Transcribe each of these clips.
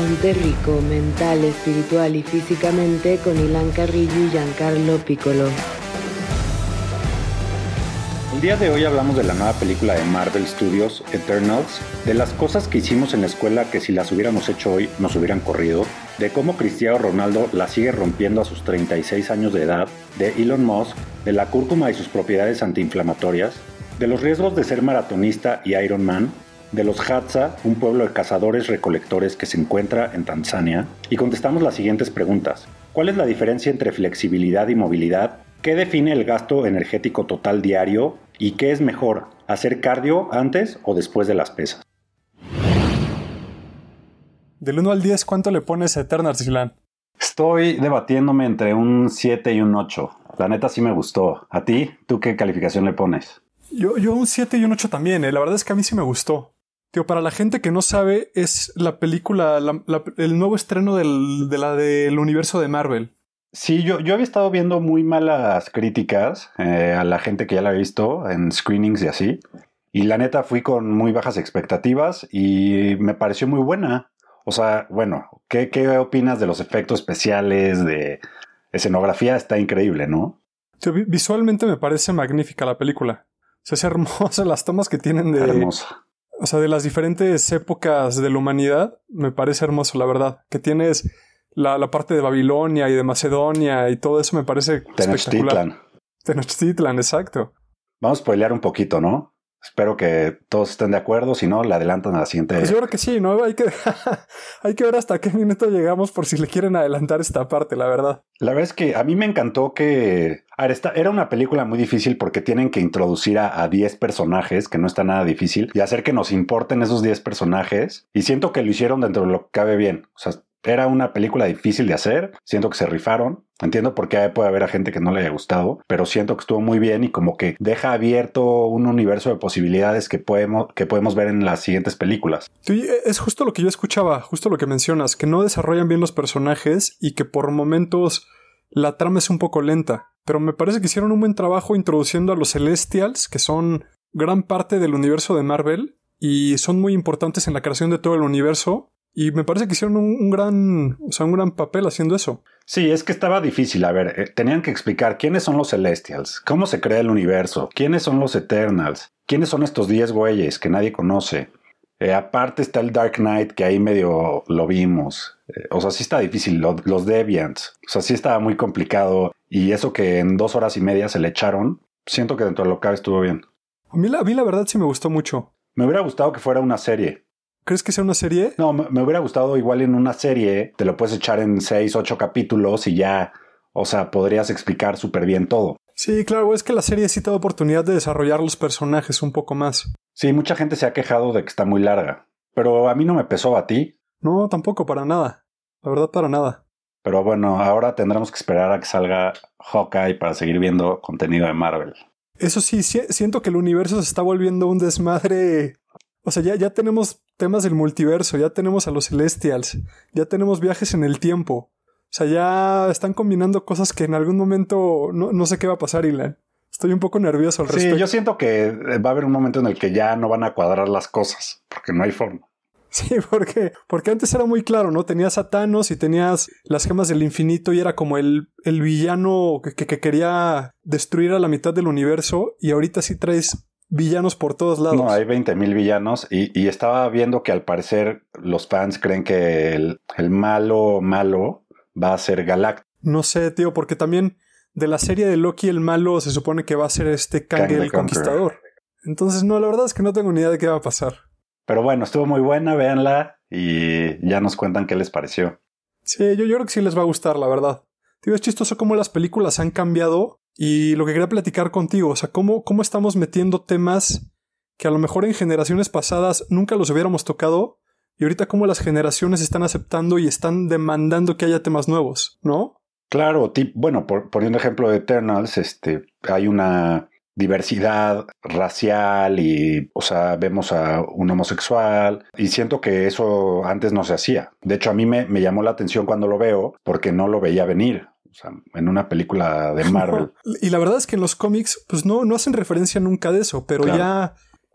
Ponte Rico, mental, espiritual y físicamente con Ilan Carrillo y Giancarlo Piccolo. El día de hoy hablamos de la nueva película de Marvel Studios, Eternals, de las cosas que hicimos en la escuela que si las hubiéramos hecho hoy nos hubieran corrido, de cómo Cristiano Ronaldo la sigue rompiendo a sus 36 años de edad, de Elon Musk, de la cúrcuma y sus propiedades antiinflamatorias, de los riesgos de ser maratonista y Iron Man, de los Hadza, un pueblo de cazadores recolectores que se encuentra en Tanzania, y contestamos las siguientes preguntas. ¿Cuál es la diferencia entre flexibilidad y movilidad? ¿Qué define el gasto energético total diario? ¿Y qué es mejor, hacer cardio antes o después de las pesas? Del 1 al 10, ¿cuánto le pones a Eternal Silan? Estoy debatiéndome entre un 7 y un 8. La neta sí me gustó. ¿A ti? ¿Tú qué calificación le pones? Yo, yo un 7 y un 8 también. ¿eh? La verdad es que a mí sí me gustó. Tío, para la gente que no sabe, es la película, el nuevo estreno del, de la del universo de Marvel. Sí, yo, yo había estado viendo muy malas críticas eh, a la gente que ya la ha visto en screenings y así. Y la neta fui con muy bajas expectativas y me pareció muy buena. O sea, bueno, ¿qué, qué opinas de los efectos especiales, de escenografía? Está increíble, ¿no? visualmente me parece magnífica la película. O sea, es hermosa las tomas que tienen de... Hermosa o sea, de las diferentes épocas de la humanidad, me parece hermoso, la verdad. Que tienes la, la parte de Babilonia y de Macedonia y todo eso me parece Tenochtitlan. Tenochtitlan, exacto. Vamos a spoilear un poquito, ¿no? Espero que todos estén de acuerdo, si no, le adelantan a la siguiente. Pues yo creo que sí, ¿no? Hay que, hay que ver hasta qué minuto llegamos por si le quieren adelantar esta parte, la verdad. La verdad es que a mí me encantó que... A ver, esta era una película muy difícil porque tienen que introducir a 10 personajes, que no está nada difícil, y hacer que nos importen esos 10 personajes. Y siento que lo hicieron dentro de lo que cabe bien. O sea, era una película difícil de hacer, siento que se rifaron. Entiendo por qué puede haber a gente que no le haya gustado, pero siento que estuvo muy bien y como que deja abierto un universo de posibilidades que podemos, que podemos ver en las siguientes películas. Sí, es justo lo que yo escuchaba, justo lo que mencionas, que no desarrollan bien los personajes y que por momentos la trama es un poco lenta. Pero me parece que hicieron un buen trabajo introduciendo a los Celestials, que son gran parte del universo de Marvel y son muy importantes en la creación de todo el universo y me parece que hicieron un, gran, o sea, un gran papel haciendo eso. Sí, es que estaba difícil. A ver, eh, tenían que explicar quiénes son los Celestials, cómo se crea el universo, quiénes son los Eternals, quiénes son estos 10 güeyes que nadie conoce. Eh, aparte está el Dark Knight, que ahí medio lo vimos. Eh, o sea, sí está difícil. los Deviants. O sea, sí estaba muy complicado. Y eso que en dos horas y media se le echaron, siento que dentro de lo que estuvo bien. A mí, la, a mí la verdad sí me gustó mucho. Me hubiera gustado que fuera una serie. ¿Crees que sea una serie? No, me, hubiera gustado igual en una serie, te lo puedes echar en seis, ocho capítulos y ya, o sea, podrías explicar súper bien todo. Sí, claro, es que la serie sí te da oportunidad de desarrollar los personajes un poco más. Sí, mucha gente se ha quejado de que está muy larga, pero a mí no me pesó a ti. No, tampoco, para nada. La verdad, para nada. Pero bueno, ahora tendremos que esperar a que salga Hawkeye para seguir viendo contenido de Marvel. Eso sí, siento que el universo se está volviendo un desmadre o sea, ya, ya tenemos temas del multiverso, ya tenemos a los Celestials, ya tenemos viajes en el tiempo. O sea, ya están combinando cosas que en algún momento no, no sé qué va a pasar, Ilan. Estoy un poco nervioso al respecto. Sí, yo siento que va a haber un momento en el que ya no van a cuadrar las cosas, porque no hay forma. Sí, porque, porque antes era muy claro, ¿no? Tenías a Thanos y tenías las gemas del infinito y era como el, el villano que, que, quería destruir a la mitad del universo y ahorita sí traes villanos por todos lados. No, hay 20 mil villanos y, estaba viendo que al parecer los fans creen que el, malo malo va a ser Galactus. No sé, tío, porque también de la serie de Loki el malo se supone que va a ser este Kang, el Conquistador. Entonces, no, la verdad es que no tengo ni idea de qué va a pasar. Pero bueno, estuvo muy buena, véanla y ya nos cuentan qué les pareció. Sí, yo, yo creo que sí les va a gustar, la verdad. Tío, es chistoso cómo las películas han cambiado y lo que quería platicar contigo, o sea, cómo, cómo estamos metiendo temas que a lo mejor en generaciones pasadas nunca los hubiéramos tocado y ahorita cómo las generaciones están aceptando y están demandando que haya temas nuevos, ¿no? Claro, bueno, por, poniendo ejemplo de Eternals, este, hay una diversidad racial y, o sea, vemos a un homosexual y siento que eso antes no se hacía. De hecho, a mí me, me llamó la atención cuando lo veo porque no lo veía venir. O sea, en una película de Marvel. y la verdad es que en los cómics, pues no, no hacen referencia nunca de eso, pero ya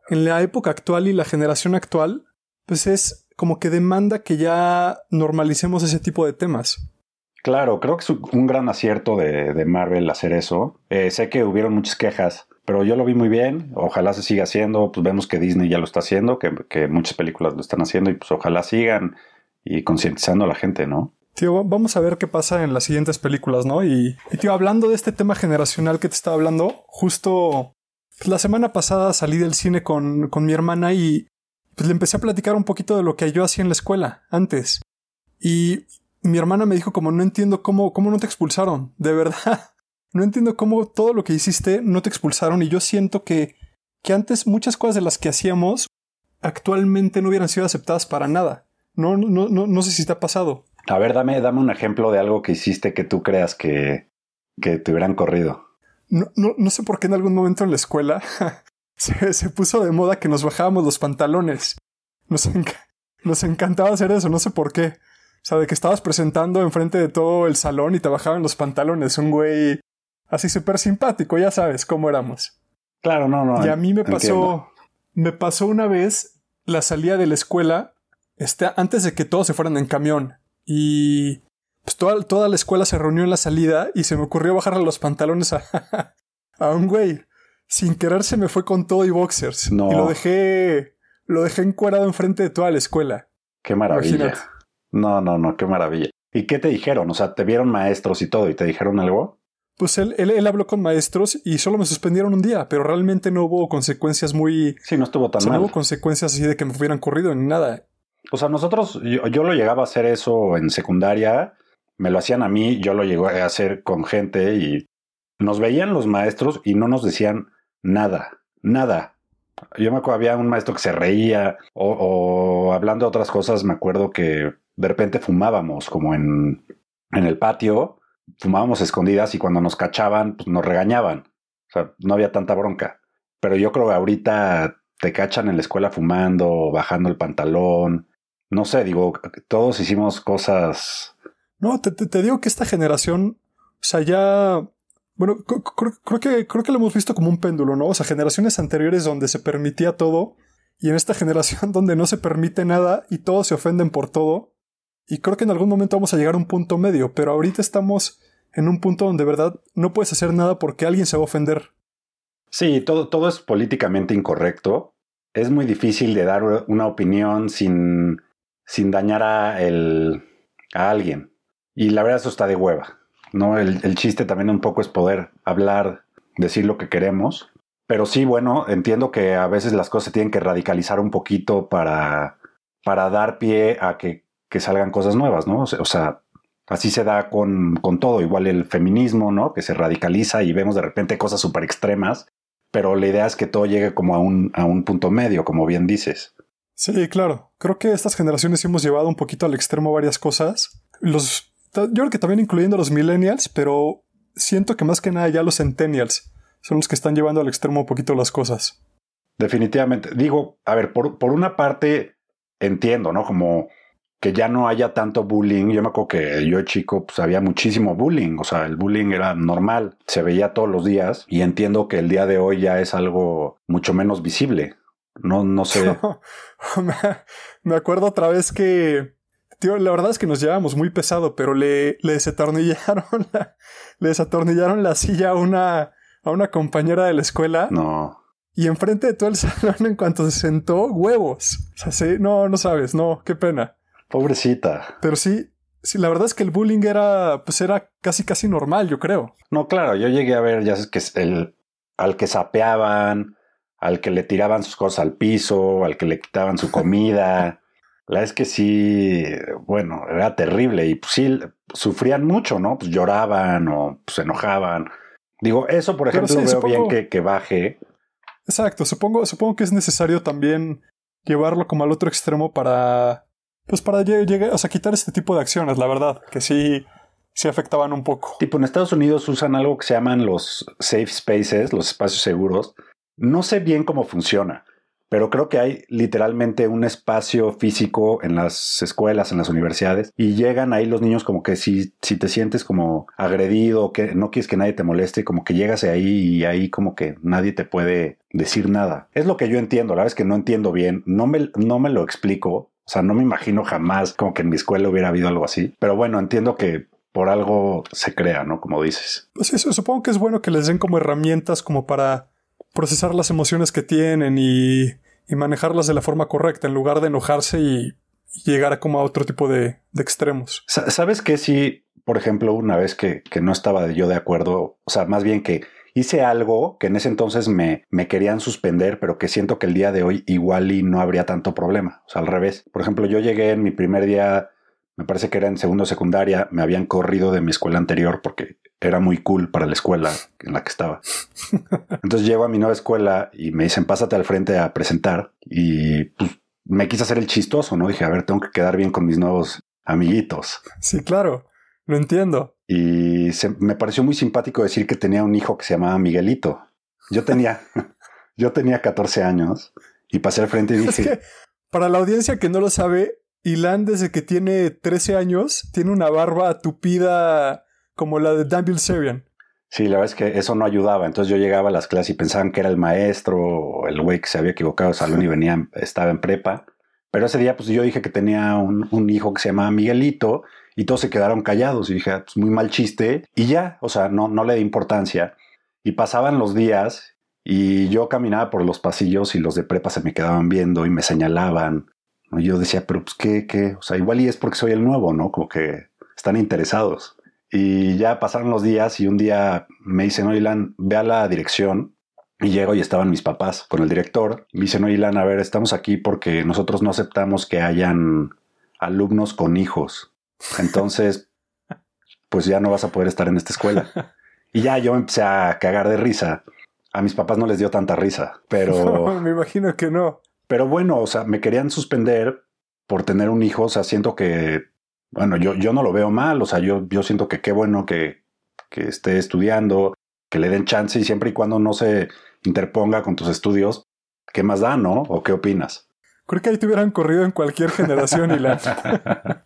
en la época actual y la generación actual, pues es como que demanda que ya normalicemos ese tipo de temas. Claro, creo que es un gran acierto de, Marvel hacer eso. Eh, sé que hubieron muchas quejas, pero yo lo vi muy bien. Ojalá se siga haciendo. Pues vemos que Disney ya lo está haciendo, que, muchas películas lo están haciendo y pues ojalá sigan y concientizando a la gente, ¿no? Tío, vamos a ver qué pasa en las siguientes películas, ¿no? Y, tío, hablando de este tema generacional que te estaba hablando, justo pues, la semana pasada salí del cine con, con mi hermana y pues le empecé a platicar un poquito de lo que yo hacía en la escuela antes. Y mi hermana me dijo como no entiendo cómo, cómo no te expulsaron, de verdad. No entiendo cómo todo lo que hiciste no te expulsaron y yo siento que, que antes muchas cosas de las que hacíamos actualmente no hubieran sido aceptadas para nada. No, no, no, no sé si te ha pasado. A ver, dame, dame un ejemplo de algo que hiciste que tú creas que, que te hubieran corrido. No, no, no sé por qué en algún momento en la escuela se, puso de moda que nos bajábamos los pantalones. Nos, nos encantaba hacer eso, no sé por qué. O sea, de que estabas presentando enfrente de todo el salón y te bajaban los pantalones. Un güey así súper simpático, ya sabes cómo éramos. Claro, no, no. Y a mí me pasó, me pasó una vez la salida de la escuela, este, antes de que todos se fueran en camión. Y pues toda, toda la escuela se reunió en la salida y se me ocurrió bajarle los pantalones a, a un güey sin querer se me fue con todo y boxers. No. Y lo dejé, lo dejé encuadrado enfrente de toda la escuela. Qué maravilla. No, no, no, qué maravilla. ¿Y qué te dijeron? O sea, te vieron maestros y todo, ¿y te dijeron algo? Pues él, él, habló con maestros y solo me suspendieron un día, pero realmente no hubo consecuencias muy... Sí, no estuvo tan mal. No hubo consecuencias así de que me hubieran corrido ni nada. O sea, nosotros, yo, yo, lo llegaba a hacer eso en secundaria, me lo hacían a mí, yo lo llegué a hacer con gente y nos veían los maestros y no nos decían nada, nada. Yo me acuerdo, había un maestro que se reía o, hablando de otras cosas, me acuerdo que de repente fumábamos como en, en el patio, fumábamos escondidas y cuando nos cachaban, pues nos regañaban. O sea, no había tanta bronca. Pero yo creo que ahorita te cachan en la escuela fumando, bajando el pantalón. No sé, digo, todos hicimos cosas. No, te, te digo que esta generación, o sea, ya bueno, creo, que, creo que lo hemos visto como un péndulo, ¿no? O sea, generaciones anteriores donde se permitía todo y en esta generación donde no se permite nada y todos se ofenden por todo. Y creo que en algún momento vamos a llegar a un punto medio, pero ahorita estamos en un punto donde de verdad no puedes hacer nada porque alguien se va a ofender. Sí, todo, todo es políticamente incorrecto. Es muy difícil de dar una opinión sin, sin dañar a, el, a alguien. Y la verdad eso está de hueva. ¿no? El, chiste también un poco es poder hablar, decir lo que queremos. Pero sí, bueno, entiendo que a veces las cosas se tienen que radicalizar un poquito para, para dar pie a que, que salgan cosas nuevas, ¿no? O sea, así se da con, con, todo, igual el feminismo, ¿no? Que se radicaliza y vemos de repente cosas súper extremas, pero la idea es que todo llegue como a un, a un punto medio, como bien dices. Sí, claro. Creo que estas generaciones hemos llevado un poquito al extremo varias cosas. Los yo creo que también incluyendo los millennials, pero siento que más que nada ya los centennials son los que están llevando al extremo un poquito las cosas. Definitivamente. Digo, a ver, por, por una parte entiendo, ¿no? Como que ya no haya tanto bullying. Yo me acuerdo que yo chico pues había muchísimo bullying, o sea, el bullying era normal, se veía todos los días y entiendo que el día de hoy ya es algo mucho menos visible. No, no sé. me acuerdo otra vez que Tío, la verdad es que nos llevamos muy pesado, pero le, le desatornillaron la, le desatornillaron la silla a una, a una compañera de la escuela. No. Y enfrente de todo el salón, en cuanto se sentó, huevos. O sea, sí, no, no sabes, no, qué pena. Pobrecita. Pero sí, sí, la verdad es que el bullying era, pues era casi, casi normal, yo creo. No, claro, yo llegué a ver, ya sé que el, al que sapeaban, al que le tiraban sus cosas al piso, al que le quitaban su comida. La es que sí, bueno, era terrible y pues sí, sufrían mucho, ¿no? Pues lloraban o pues, se enojaban. Digo, eso, por ejemplo, veo bien que, que, baje. Exacto, supongo, supongo que es necesario también llevarlo como al otro extremo para, pues para llegar, o sea, quitar este tipo de acciones, la verdad, que sí, sí afectaban un poco. Tipo, en Estados Unidos usan algo que se llaman los safe spaces, los espacios seguros. No sé bien cómo funciona pero creo que hay literalmente un espacio físico en las escuelas, en las universidades, y llegan ahí los niños como que si, si te sientes como agredido, que no quieres que nadie te moleste, como que llegas ahí y ahí como que nadie te puede decir nada. Es lo que yo entiendo, la verdad es que no entiendo bien, no me, no me lo explico, o sea, no me imagino jamás como que en mi escuela hubiera habido algo así, pero bueno, entiendo que por algo se crea, ¿no? Como dices. Pues eso, supongo que es bueno que les den como herramientas como para procesar las emociones que tienen y, y manejarlas de la forma correcta en lugar de enojarse y, llegar a como a otro tipo de, extremos. ¿Sabes qué? Sí, por ejemplo, una vez que, que no estaba yo de acuerdo, o sea, más bien que hice algo que en ese entonces me, me querían suspender, pero que siento que el día de hoy igual y no habría tanto problema. O sea, al revés. Por ejemplo, yo llegué en mi primer día, me parece que era en segundo secundaria, me habían corrido de mi escuela anterior porque era muy cool para la escuela en la que estaba. Entonces llego a mi nueva escuela y me dicen, pásate al frente a presentar. Y pues, me quise hacer el chistoso, ¿no? Dije, a ver, tengo que quedar bien con mis nuevos amiguitos. Sí, claro, lo entiendo. Y me pareció muy simpático decir que tenía un hijo que se llamaba Miguelito. Yo tenía, yo tenía 14 años y pasé al frente y dije... Es que, para la audiencia que no lo sabe, Ilan desde que tiene 13 años tiene una barba tupida como la de Dan Bilzerian. Sí, la verdad es que eso no ayudaba. Entonces yo llegaba a las clases y pensaban que era el maestro o el güey que se había equivocado de salón y venía, estaba en prepa. Pero ese día, pues yo dije que tenía un, un hijo que se llamaba Miguelito y todos se quedaron callados. Y dije, ah, pues muy mal chiste. Y ya, o sea, no, no le di importancia. Y pasaban los días y yo caminaba por los pasillos y los de prepa se me quedaban viendo y me señalaban. Yo decía, pero pues qué, qué, o sea, igual y es porque soy el nuevo, ¿no? Como que están interesados. Y ya pasaron los días y un día me dicen, Ilan, ve a la dirección. Y llego y estaban mis papás con el director. Me dicen, Ilan, a ver, estamos aquí porque nosotros no aceptamos que hayan alumnos con hijos. Entonces, pues ya no vas a poder estar en esta escuela. Y ya yo empecé a cagar de risa. A mis papás no les dio tanta risa, pero... me imagino que no. Pero bueno, o sea, me querían suspender por tener un hijo. O sea, siento que, bueno, yo, yo no lo veo mal. O sea, yo, yo siento que qué bueno que, que esté estudiando, que le den chance y siempre y cuando no se interponga con tus estudios, ¿qué más da, no? ¿O qué opinas? Creo que ahí te hubieran corrido en cualquier generación y la...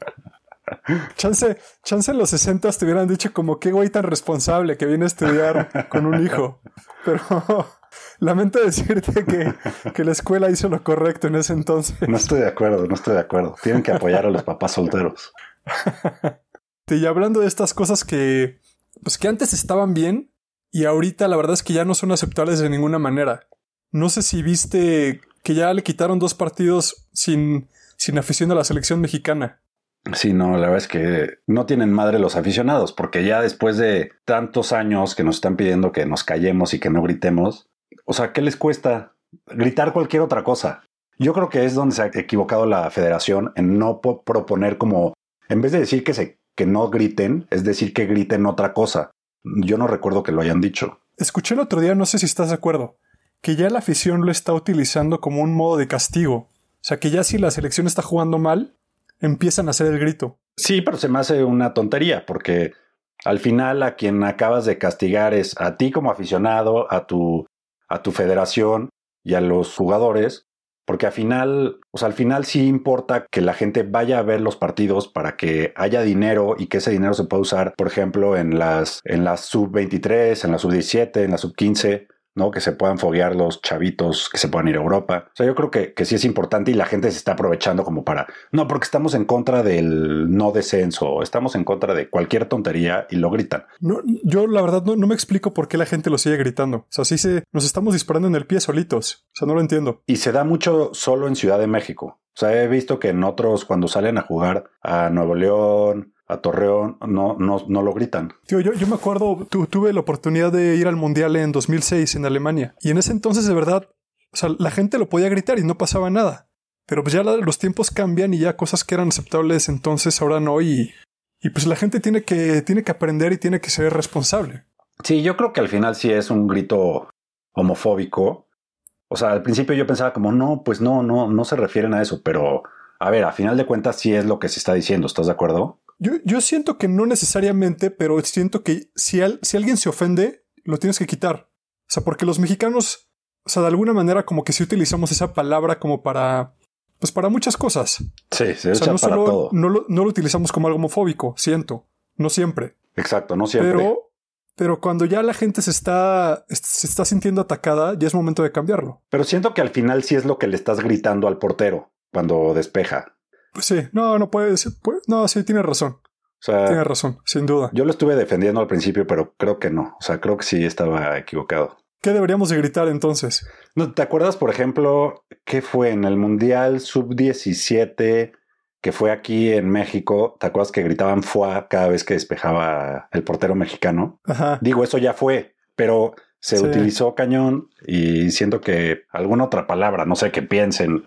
Chance, chance en los 60 te hubieran dicho como qué güey tan responsable que viene a estudiar con un hijo. Pero lamento decirte que, que, la escuela hizo lo correcto en ese entonces. No estoy de acuerdo, no estoy de acuerdo. Tienen que apoyar a los papás solteros. y hablando de estas cosas que, pues que antes estaban bien y ahorita la verdad es que ya no son aceptables de ninguna manera. No sé si viste que ya le quitaron dos partidos sin, sin afición a la selección mexicana. Sí, no, la verdad es que no tienen madre los aficionados, porque ya después de tantos años que nos están pidiendo que nos callemos y que no gritemos, o sea, ¿qué les cuesta gritar cualquier otra cosa? Yo creo que es donde se ha equivocado la federación en no proponer como, en vez de decir que, se, que no griten, es decir que griten otra cosa. Yo no recuerdo que lo hayan dicho. Escuché el otro día, no sé si estás de acuerdo, que ya la afición lo está utilizando como un modo de castigo. O sea, que ya si la selección está jugando mal, empiezan a hacer el grito. Sí, pero se me hace una tontería porque al final a quien acabas de castigar es a ti como aficionado, a tu, a tu federación y a los jugadores, porque al final, o sea, al final sí importa que la gente vaya a ver los partidos para que haya dinero y que ese dinero se pueda usar, por ejemplo, en las, en las sub 23, en la sub 17, en la sub 15 ¿no? Que se puedan foguear los chavitos, que se puedan ir a Europa. O sea, yo creo que, que sí es importante y la gente se está aprovechando como para, no, porque estamos en contra del no descenso, estamos en contra de cualquier tontería y lo gritan. No, yo la verdad no, no me explico por qué la gente lo sigue gritando. O sea, sí se, nos estamos disparando en el pie solitos. O sea, no lo entiendo. Y se da mucho solo en Ciudad de México. O sea, he visto que en otros, cuando salen a jugar a Nuevo León, a Torreón no, no, no lo gritan. Tío, yo, yo me acuerdo, tuve la oportunidad de ir al Mundial en 2006 en Alemania. Y en ese entonces, de verdad, o sea, la gente lo podía gritar y no pasaba nada. Pero pues ya los tiempos cambian y ya cosas que eran aceptables entonces ahora no. Y, y pues la gente tiene que, tiene que aprender y tiene que ser responsable. Sí, yo creo que al final sí es un grito homofóbico. O sea, al principio yo pensaba como, no, pues no, no, no se refieren a eso, pero a ver, a final de cuentas sí es lo que se está diciendo, ¿estás de acuerdo? Yo, yo siento que no necesariamente, pero siento que si, si alguien se ofende, lo tienes que quitar. O sea, porque los mexicanos, o sea, de alguna manera como que sí utilizamos esa palabra como para, pues para muchas cosas. Sí, se usa para todo. No lo, no lo utilizamos como algo homofóbico, siento. No siempre. Exacto, no siempre. Pero, pero cuando ya la gente se está, se está sintiendo atacada, ya es momento de cambiarlo. Pero siento que al final sí es lo que le estás gritando al portero cuando despeja. Pues sí, no, no puede ser. no, sí, tiene razón. O sea, tiene razón, sin duda. Yo lo estuve defendiendo al principio, pero creo que no. O sea, creo que sí estaba equivocado. ¿Qué deberíamos de gritar entonces? No, ¿Te acuerdas, por ejemplo, qué fue en el Mundial Sub-17 que fue aquí en México? ¿Te acuerdas que gritaban FUA cada vez que despejaba el portero mexicano? Ajá. Digo, eso ya fue, pero se utilizó cañón y siento que alguna otra palabra, no sé, qué piensen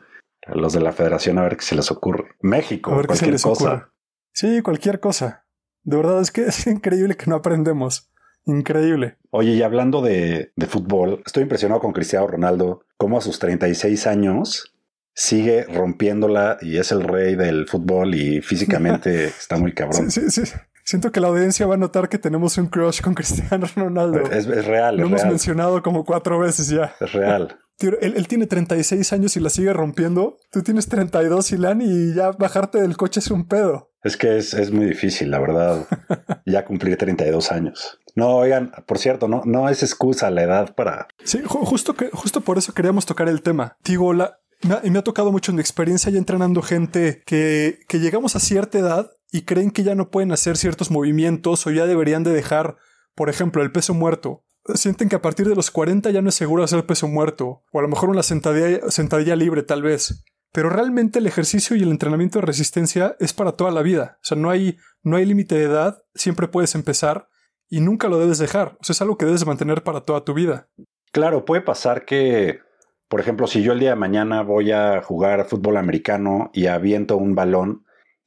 los de la federación a ver qué se les ocurre. México, a ver cualquier qué se les cosa. Ocurre. Sí, cualquier cosa. De verdad es que es increíble que no aprendemos. Increíble. Oye, y hablando de, fútbol, estoy impresionado con Cristiano Ronaldo, cómo a sus 36 años sigue rompiéndola y es el rey del fútbol y físicamente está muy cabrón. Sí, sí, sí. Siento que la audiencia va a notar que tenemos un crush con Cristiano Ronaldo. Es, real. Lo hemos mencionado como cuatro veces ya. Es real. él, él, tiene 36 años y la sigue rompiendo. Tú tienes 32, Ilan, y ya bajarte del coche es un pedo. Es que es, es muy difícil, la verdad. ya cumplir 32 años. No, oigan, por cierto, no, no es excusa la edad para. Sí, justo, que, justo por eso queríamos tocar el tema. Digo, la, me, me ha tocado mucho en mi experiencia ya entrenando gente que, que llegamos a cierta edad y creen que ya no pueden hacer ciertos movimientos o ya deberían de dejar, por ejemplo, el peso muerto. Sienten que a partir de los 40 ya no es seguro hacer peso muerto, o a lo mejor una sentadilla, sentadilla libre tal vez. Pero realmente el ejercicio y el entrenamiento de resistencia es para toda la vida. O sea, no hay, no hay límite de edad, siempre puedes empezar y nunca lo debes dejar. O sea, es algo que debes mantener para toda tu vida. Claro, puede pasar que, por ejemplo, si yo el día de mañana voy a jugar fútbol americano y aviento un balón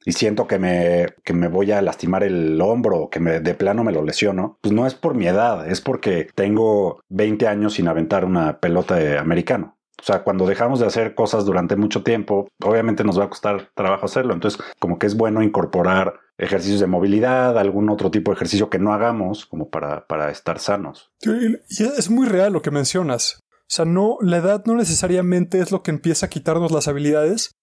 y siento que me, que me voy a lastimar el hombro o que me, de plano me lo lesiono, pues no es por mi edad, es porque tengo 20 años sin aventar una pelota de americano. O sea, cuando dejamos de hacer cosas durante mucho tiempo, obviamente nos va a costar trabajo hacerlo. Entonces, como que es bueno incorporar ejercicios de movilidad, algún otro tipo de ejercicio que no hagamos como para, para estar sanos. Y es muy real lo que mencionas. O sea, no, la edad no necesariamente es lo que empieza a quitarnos las habilidades,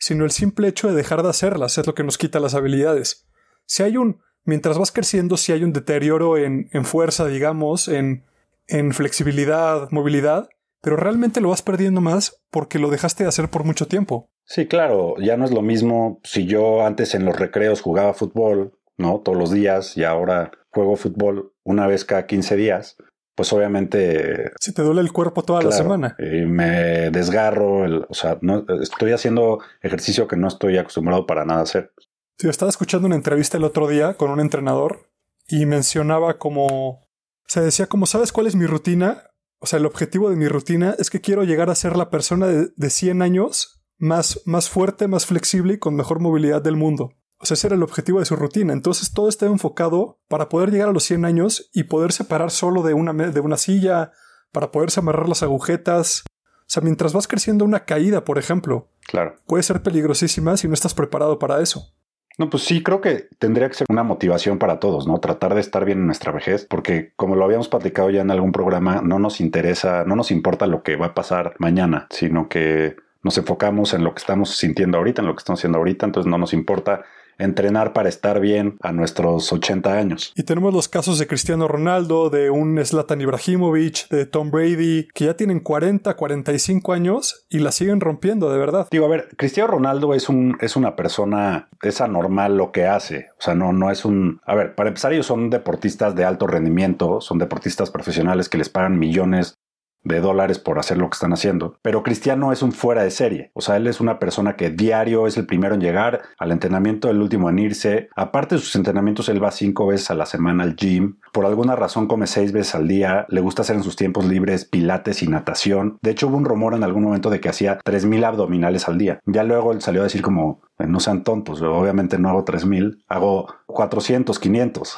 sino el simple hecho de dejar de hacerlas es lo que nos quita las habilidades. Si hay un, mientras vas creciendo, si hay un deterioro en, en fuerza, digamos, en, en flexibilidad, movilidad, pero realmente lo vas perdiendo más porque lo dejaste de hacer por mucho tiempo. Sí, claro, ya no es lo mismo si yo antes en los recreos jugaba fútbol, ¿no? Todos los días y ahora juego fútbol una vez cada 15 días, pues obviamente... Si te duele el cuerpo toda la semana. Y me desgarro, o sea, no, estoy haciendo ejercicio que no estoy acostumbrado para nada a hacer. Sí, estaba escuchando una entrevista el otro día con un entrenador y mencionaba como... Se decía como, ¿sabes cuál es mi rutina? O sea, el objetivo de mi rutina es que quiero llegar a ser la persona de, de 100 años más, más fuerte, más flexible y con mejor movilidad del mundo. O sea, ese era el objetivo de su rutina. Entonces todo está enfocado para poder llegar a los 100 años y poder separar solo de una, de una silla, para poderse amarrar las agujetas. O sea, mientras vas creciendo una caída, por ejemplo, claro. puede ser peligrosísima si no estás preparado para eso. No, pues sí, creo que tendría que ser una motivación para todos, ¿no? Tratar de estar bien en nuestra vejez, porque como lo habíamos platicado ya en algún programa, no nos interesa, no nos importa lo que va a pasar mañana, sino que nos enfocamos en lo que estamos sintiendo ahorita, en lo que estamos haciendo ahorita, entonces no nos importa entrenar para estar bien a nuestros 80 años. Y tenemos los casos de Cristiano Ronaldo, de un Zlatan Ibrahimovic, de Tom Brady, que ya tienen 40, 45 años y la siguen rompiendo, de verdad. Digo, a ver, Cristiano Ronaldo es, un, es una persona, es anormal lo que hace. O sea, no, no es un... A ver, para empezar, ellos son deportistas de alto rendimiento, son deportistas profesionales que les pagan millones de dólares por hacer lo que están haciendo. Pero Cristiano es un fuera de serie. O sea, él es una persona que diario es el primero en llegar al entrenamiento, el último en irse. Aparte de sus entrenamientos, él va cinco veces a la semana al gym. Por alguna razón come seis veces al día. Le gusta hacer en sus tiempos libres pilates y natación. De hecho, hubo un rumor en algún momento de que hacía 3.000 abdominales al día. Ya luego él salió a decir como, no sean tontos, obviamente no hago 3000, hago 400, 500.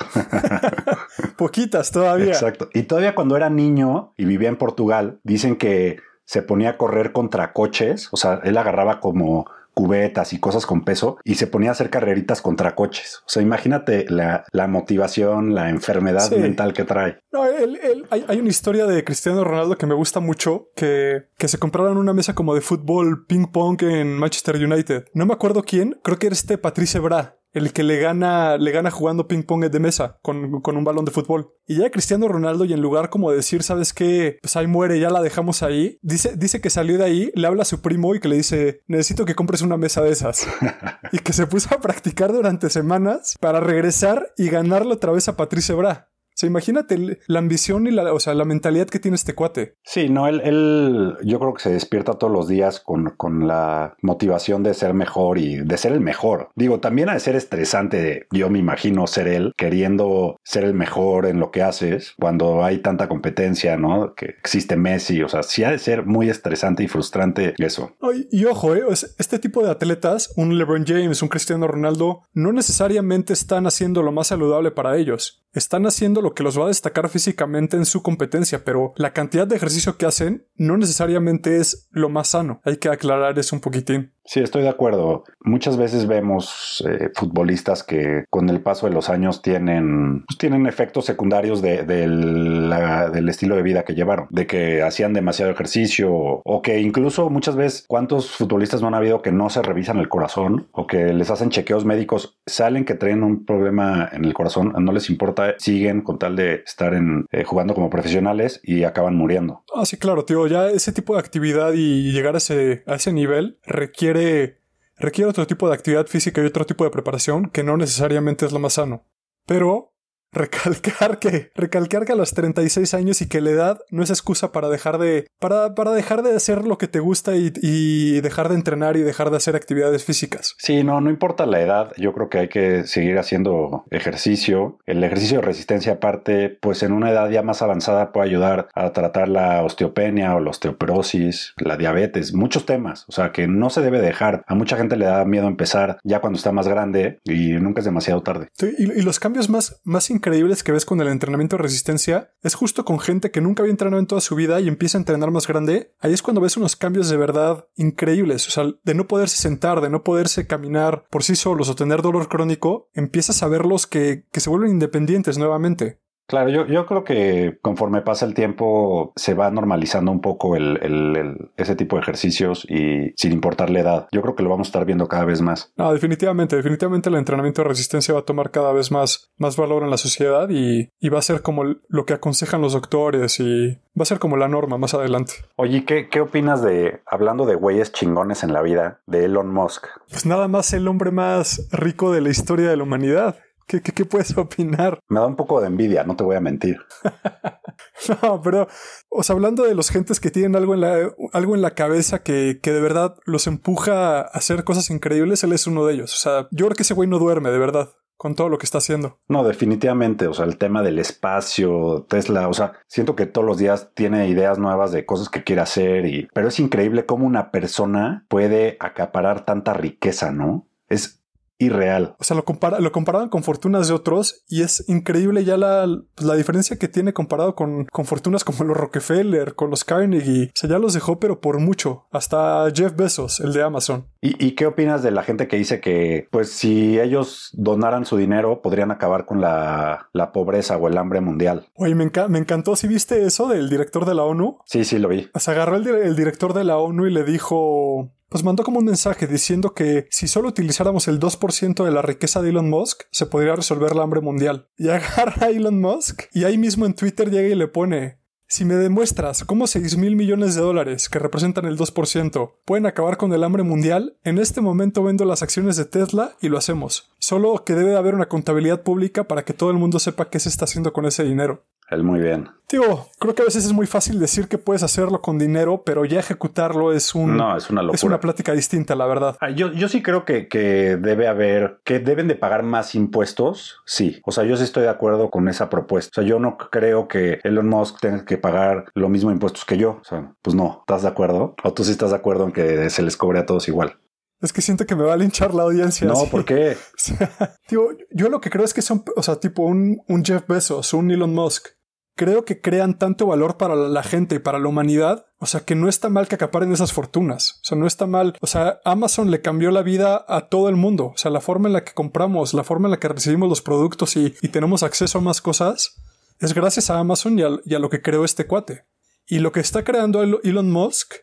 Poquitas todavía. Exacto. Y todavía cuando era niño y vivía en Portugal, dicen que se ponía a correr contra coches, o sea, él agarraba como cubetas y cosas con peso y se ponía a hacer carreritas contra coches. O sea, imagínate la, motivación, la enfermedad mental que trae. No, hay, una historia de Cristiano Ronaldo que me gusta mucho, que, que se compraron una mesa como de fútbol ping pong en Manchester United. No me acuerdo quién, creo que era este Patrice Bra el que le gana, le gana jugando ping pong de mesa con, con un balón de fútbol. Y ya Cristiano Ronaldo, y en lugar como de decir, ¿sabes qué? Pues ahí muere, ya la dejamos ahí. Dice, dice que salió de ahí, le habla a su primo y que le dice, necesito que compres una mesa de esas. y que se puso a practicar durante semanas para regresar y ganarle otra vez a Patricia Bra. O sea, imagínate la ambición y la, o sea, la mentalidad que tiene este cuate. Sí, no, él, él yo creo que se despierta todos los días con, con, la motivación de ser mejor y de ser el mejor. Digo, también ha de ser estresante, yo me imagino ser él queriendo ser el mejor en lo que haces cuando hay tanta competencia, ¿no? Que existe Messi, o sea, sí ha de ser muy estresante y frustrante eso. Y, y ojo, ¿eh? este tipo de atletas, un LeBron James, un Cristiano Ronaldo, no necesariamente están haciendo lo más saludable para ellos están haciendo lo que los va a destacar físicamente en su competencia, pero la cantidad de ejercicio que hacen no necesariamente es lo más sano. Hay que aclarar eso un poquitín. Sí, estoy de acuerdo. Muchas veces vemos eh, futbolistas que con el paso de los años tienen, pues, tienen efectos secundarios de, del estilo de vida que llevaron, de que hacían demasiado ejercicio o que incluso muchas veces cuántos futbolistas no han habido que no se revisan el corazón o que les hacen chequeos médicos, salen que traen un problema en el corazón, no les importa, siguen con tal de estar en, eh, jugando como profesionales y acaban muriendo. Ah, sí, claro, tío, ya ese tipo de actividad y llegar a ese, a ese nivel requiere requiere, otro tipo de actividad física y otro tipo de preparación que no necesariamente es lo más sano. Pero recalcar que recalcar que a los 36 años y que la edad no es excusa para dejar de para, para dejar de hacer lo que te gusta y, y, dejar de entrenar y dejar de hacer actividades físicas. Sí, no, no importa la edad, yo creo que hay que seguir haciendo ejercicio. El ejercicio de resistencia aparte, pues en una edad ya más avanzada puede ayudar a tratar la osteopenia o la osteoporosis, la diabetes, muchos temas, o sea que no se debe dejar. A mucha gente le da miedo empezar ya cuando está más grande y nunca es demasiado tarde. Sí, y, y, los cambios más, más increíbles que ves con el entrenamiento de resistencia es justo con gente que nunca había entrenado en toda su vida y empieza a entrenar más grande. Ahí es cuando ves unos cambios de verdad increíbles. O sea, de no poderse sentar, de no poderse caminar por sí solos o tener dolor crónico, empiezas a verlos que, que se vuelven independientes nuevamente. Claro, yo, yo creo que conforme pasa el tiempo se va normalizando un poco el, el, ese tipo de ejercicios y sin importar la edad. Yo creo que lo vamos a estar viendo cada vez más. No, definitivamente, definitivamente el entrenamiento de resistencia va a tomar cada vez más, más valor en la sociedad y, y va a ser como lo que aconsejan los doctores y va a ser como la norma más adelante. Oye, ¿qué, qué opinas de, hablando de güeyes chingones en la vida, de Elon Musk? Pues nada más el hombre más rico de la historia de la humanidad. ¿Qué, qué, qué puedes opinar? Me da un poco de envidia, no te voy a mentir. no, pero, o sea, hablando de los gentes que tienen algo en la, algo en la cabeza que, que de verdad los empuja a hacer cosas increíbles, él es uno de ellos. O sea, yo creo que ese güey no duerme, de verdad con todo lo que está haciendo. No, definitivamente, o sea, el tema del espacio, Tesla, o sea, siento que todos los días tiene ideas nuevas de cosas que quiere hacer y pero es increíble cómo una persona puede acaparar tanta riqueza, ¿no? Es irreal. O sea, lo, compara, lo comparaban con fortunas de otros y es increíble ya la, pues, la diferencia que tiene comparado con, con, fortunas como los Rockefeller, con los Carnegie. O sea, ya los dejó, pero por mucho. Hasta Jeff Bezos, el de Amazon. ¿Y, y qué opinas de la gente que dice que, pues, si ellos donaran su dinero, podrían acabar con la, la pobreza o el hambre mundial? Oye, me, enca me encantó. ¿Sí viste eso del director de la ONU? Sí, sí, lo vi. O sea, agarró el, el director de la ONU y le dijo pues mandó como un mensaje diciendo que si solo utilizáramos el 2% de la riqueza de Elon Musk, se podría resolver la hambre mundial. Y agarra a Elon Musk y ahí mismo en Twitter llega y le pone, si me demuestras cómo 6 mil millones de dólares, que representan el 2%, pueden acabar con el hambre mundial, en este momento vendo las acciones de Tesla y lo hacemos. Solo que debe haber una contabilidad pública para que todo el mundo sepa qué se está haciendo con ese dinero. Él muy bien. Tío, creo que a veces es muy fácil decir que puedes hacerlo con dinero, pero ya ejecutarlo es un. No, es una locura. Es una plática distinta, la verdad. Ah, yo, yo sí creo que, que debe haber, que deben de pagar más impuestos. Sí. O sea, yo sí estoy de acuerdo con esa propuesta. O sea, yo no creo que Elon Musk tenga que pagar lo mismo impuestos que yo. O sea, pues no. ¿Estás de acuerdo? ¿O tú sí estás de acuerdo en que se les cobre a todos igual? Es que siento que me va a linchar la audiencia. No, ¿por qué? O sea, tío, yo lo que creo es que son, o sea, tipo un, un Jeff Bezos, un Elon Musk creo que crean tanto valor para la gente y para la humanidad. O sea, que no está mal que acaparen esas fortunas. O sea, no está mal. O sea, Amazon le cambió la vida a todo el mundo. O sea, la forma en la que compramos, la forma en la que recibimos los productos y, y tenemos acceso a más cosas, es gracias a Amazon y a, y a lo que creó este cuate. Y lo que está creando Elon Musk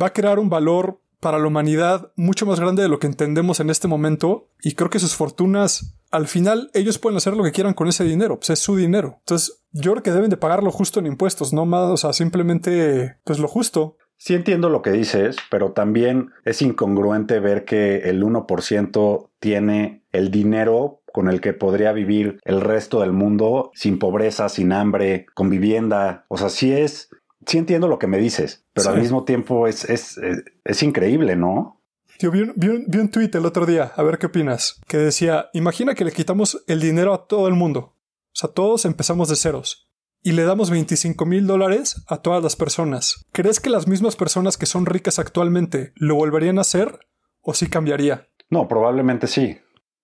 va a crear un valor para la humanidad mucho más grande de lo que entendemos en este momento y creo que sus fortunas al final ellos pueden hacer lo que quieran con ese dinero, pues es su dinero. Entonces, yo creo que deben de pagarlo justo en impuestos, no más, o sea, simplemente pues lo justo. Sí entiendo lo que dices, pero también es incongruente ver que el 1% tiene el dinero con el que podría vivir el resto del mundo sin pobreza, sin hambre, con vivienda. O sea, sí es, sí entiendo lo que me dices, pero al mismo tiempo es, es, es, increíble, ¿no? Yo vi un, vi, un, vi un tweet el otro día, a ver qué opinas, que decía, imagina que le quitamos el dinero a todo el mundo. O sea, todos empezamos de ceros. Y le damos 25 mil dólares a todas las personas. ¿Crees que las mismas personas que son ricas actualmente lo volverían a hacer o sí cambiaría? No, probablemente sí.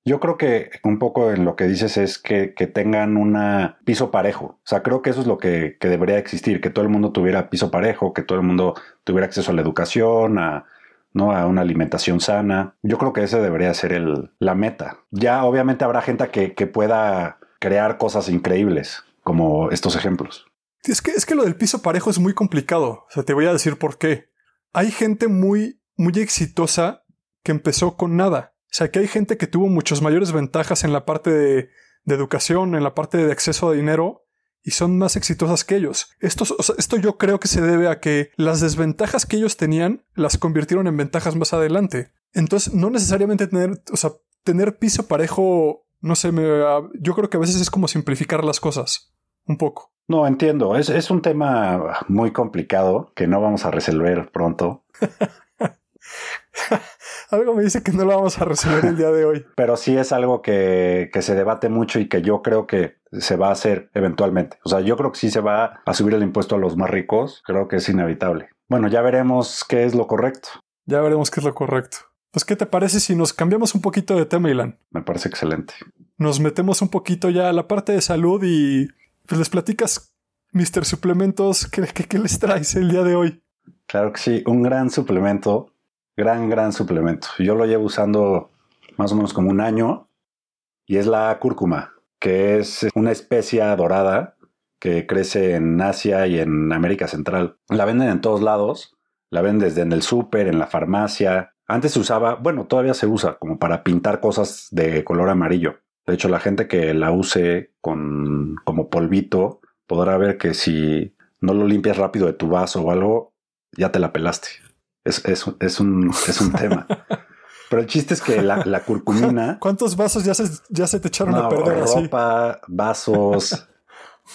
Yo creo que un poco en lo que dices es que, tengan un piso parejo. O sea, creo que eso es lo que, debería existir, que todo el mundo tuviera piso parejo, que todo el mundo tuviera acceso a la educación, a, ¿no? a una alimentación sana. Yo creo que ese debería ser el, la meta. Ya obviamente habrá gente que, que pueda crear cosas increíbles, como estos ejemplos. Es que, es que lo del piso parejo es muy complicado. O sea, te voy a decir por qué. Hay gente muy, muy exitosa que empezó con nada. O sea, que hay gente que tuvo muchas mayores ventajas en la parte de, educación, en la parte de acceso a dinero, y son más exitosas que ellos. Esto, esto yo creo que se debe a que las desventajas que ellos tenían las convirtieron en ventajas más adelante. Entonces, no necesariamente tener, o sea, tener piso parejo, no sé, me, yo creo que a veces es como simplificar las cosas. Un poco. No, entiendo. Es, es un tema muy complicado que no vamos a resolver pronto. algo me dice que no lo vamos a resolver el día de hoy. Pero sí es algo que, se debate mucho y que yo creo que se va a hacer eventualmente. O sea, yo creo que sí se va a subir el impuesto a los más ricos. Creo que es inevitable. Bueno, ya veremos qué es lo correcto. Ya veremos qué es lo correcto. Pues, ¿qué te parece si nos cambiamos un poquito de tema, Ilan? Me parece excelente. Nos metemos un poquito ya a la parte de salud y pues les platicas, Mr. Suplementos, ¿qué, qué les traes el día de hoy? Claro que sí, un gran suplemento Gran, gran suplemento. Yo lo llevo usando más o menos como un año y es la cúrcuma, que es una especia dorada que crece en Asia y en América Central. La venden en todos lados, la venden desde en el súper, en la farmacia. Antes se usaba, bueno, todavía se usa como para pintar cosas de color amarillo. De hecho, la gente que la use con como polvito podrá ver que si no lo limpias rápido de tu vaso o algo, ya te la pelaste. Es, es, es, un, es un tema. Pero el chiste es que la, la curcumina. ¿Cuántos vasos ya se, ya se te echaron a perder ropa, vasos,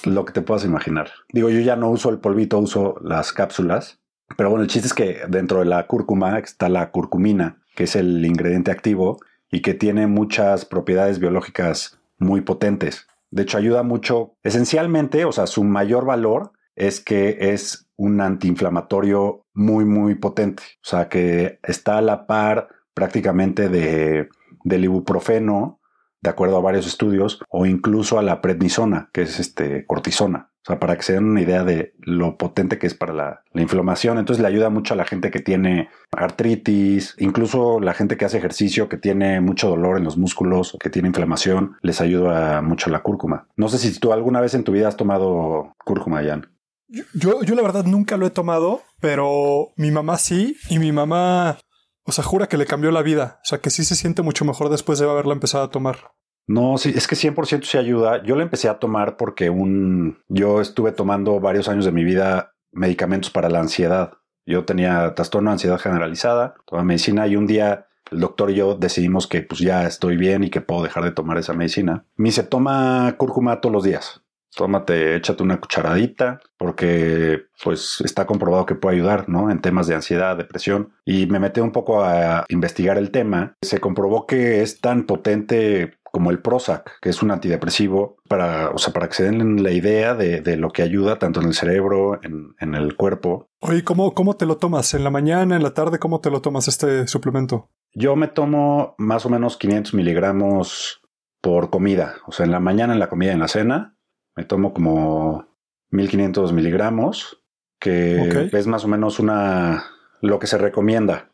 lo que te puedas imaginar. Digo, yo ya no uso el polvito, uso las cápsulas. Pero bueno, el chiste es que dentro de la cúrcuma está la curcumina, que es el ingrediente activo y que tiene muchas propiedades biológicas muy potentes. De hecho, ayuda mucho. Esencialmente, o sea, su mayor valor es que es un antiinflamatorio muy, muy potente. O sea, que está a la par prácticamente de, del ibuprofeno, de acuerdo a varios estudios, o incluso a la prednisona, que es este, cortisona. O sea, para que se den una idea de lo potente que es para la, la, inflamación. Entonces le ayuda mucho a la gente que tiene artritis, incluso la gente que hace ejercicio, que tiene mucho dolor en los músculos, que tiene inflamación, les ayuda mucho la cúrcuma. No sé si tú alguna vez en tu vida has tomado cúrcuma, Jan. Yo, yo la verdad nunca lo he tomado, pero mi mamá sí, y mi mamá, o sea, jura que le cambió la vida, o sea, que sí se siente mucho mejor después de haberla empezado a tomar. No, sí, es que 100% sí ayuda. Yo la empecé a tomar porque un, yo estuve tomando varios años de mi vida medicamentos para la ansiedad. Yo tenía trastorno de ansiedad generalizada, toda medicina, y un día el doctor y yo decidimos que pues ya estoy bien y que puedo dejar de tomar esa medicina. Me se toma cúrcuma todos los días tómate, échate una cucharadita, porque pues está comprobado que puede ayudar, ¿no? En temas de ansiedad, depresión. Y me metí un poco a investigar el tema. Se comprobó que es tan potente como el Prozac, que es un antidepresivo, para, o sea, para que se den la idea de, de lo que ayuda tanto en el cerebro, en, en el cuerpo. Oye, ¿cómo, ¿cómo te lo tomas? ¿En la mañana, en la tarde? ¿Cómo te lo tomas este suplemento? Yo me tomo más o menos 500 miligramos por comida. O sea, en la mañana, en la comida, en la cena me tomo como 1500 miligramos, que es más o menos una lo que se recomienda.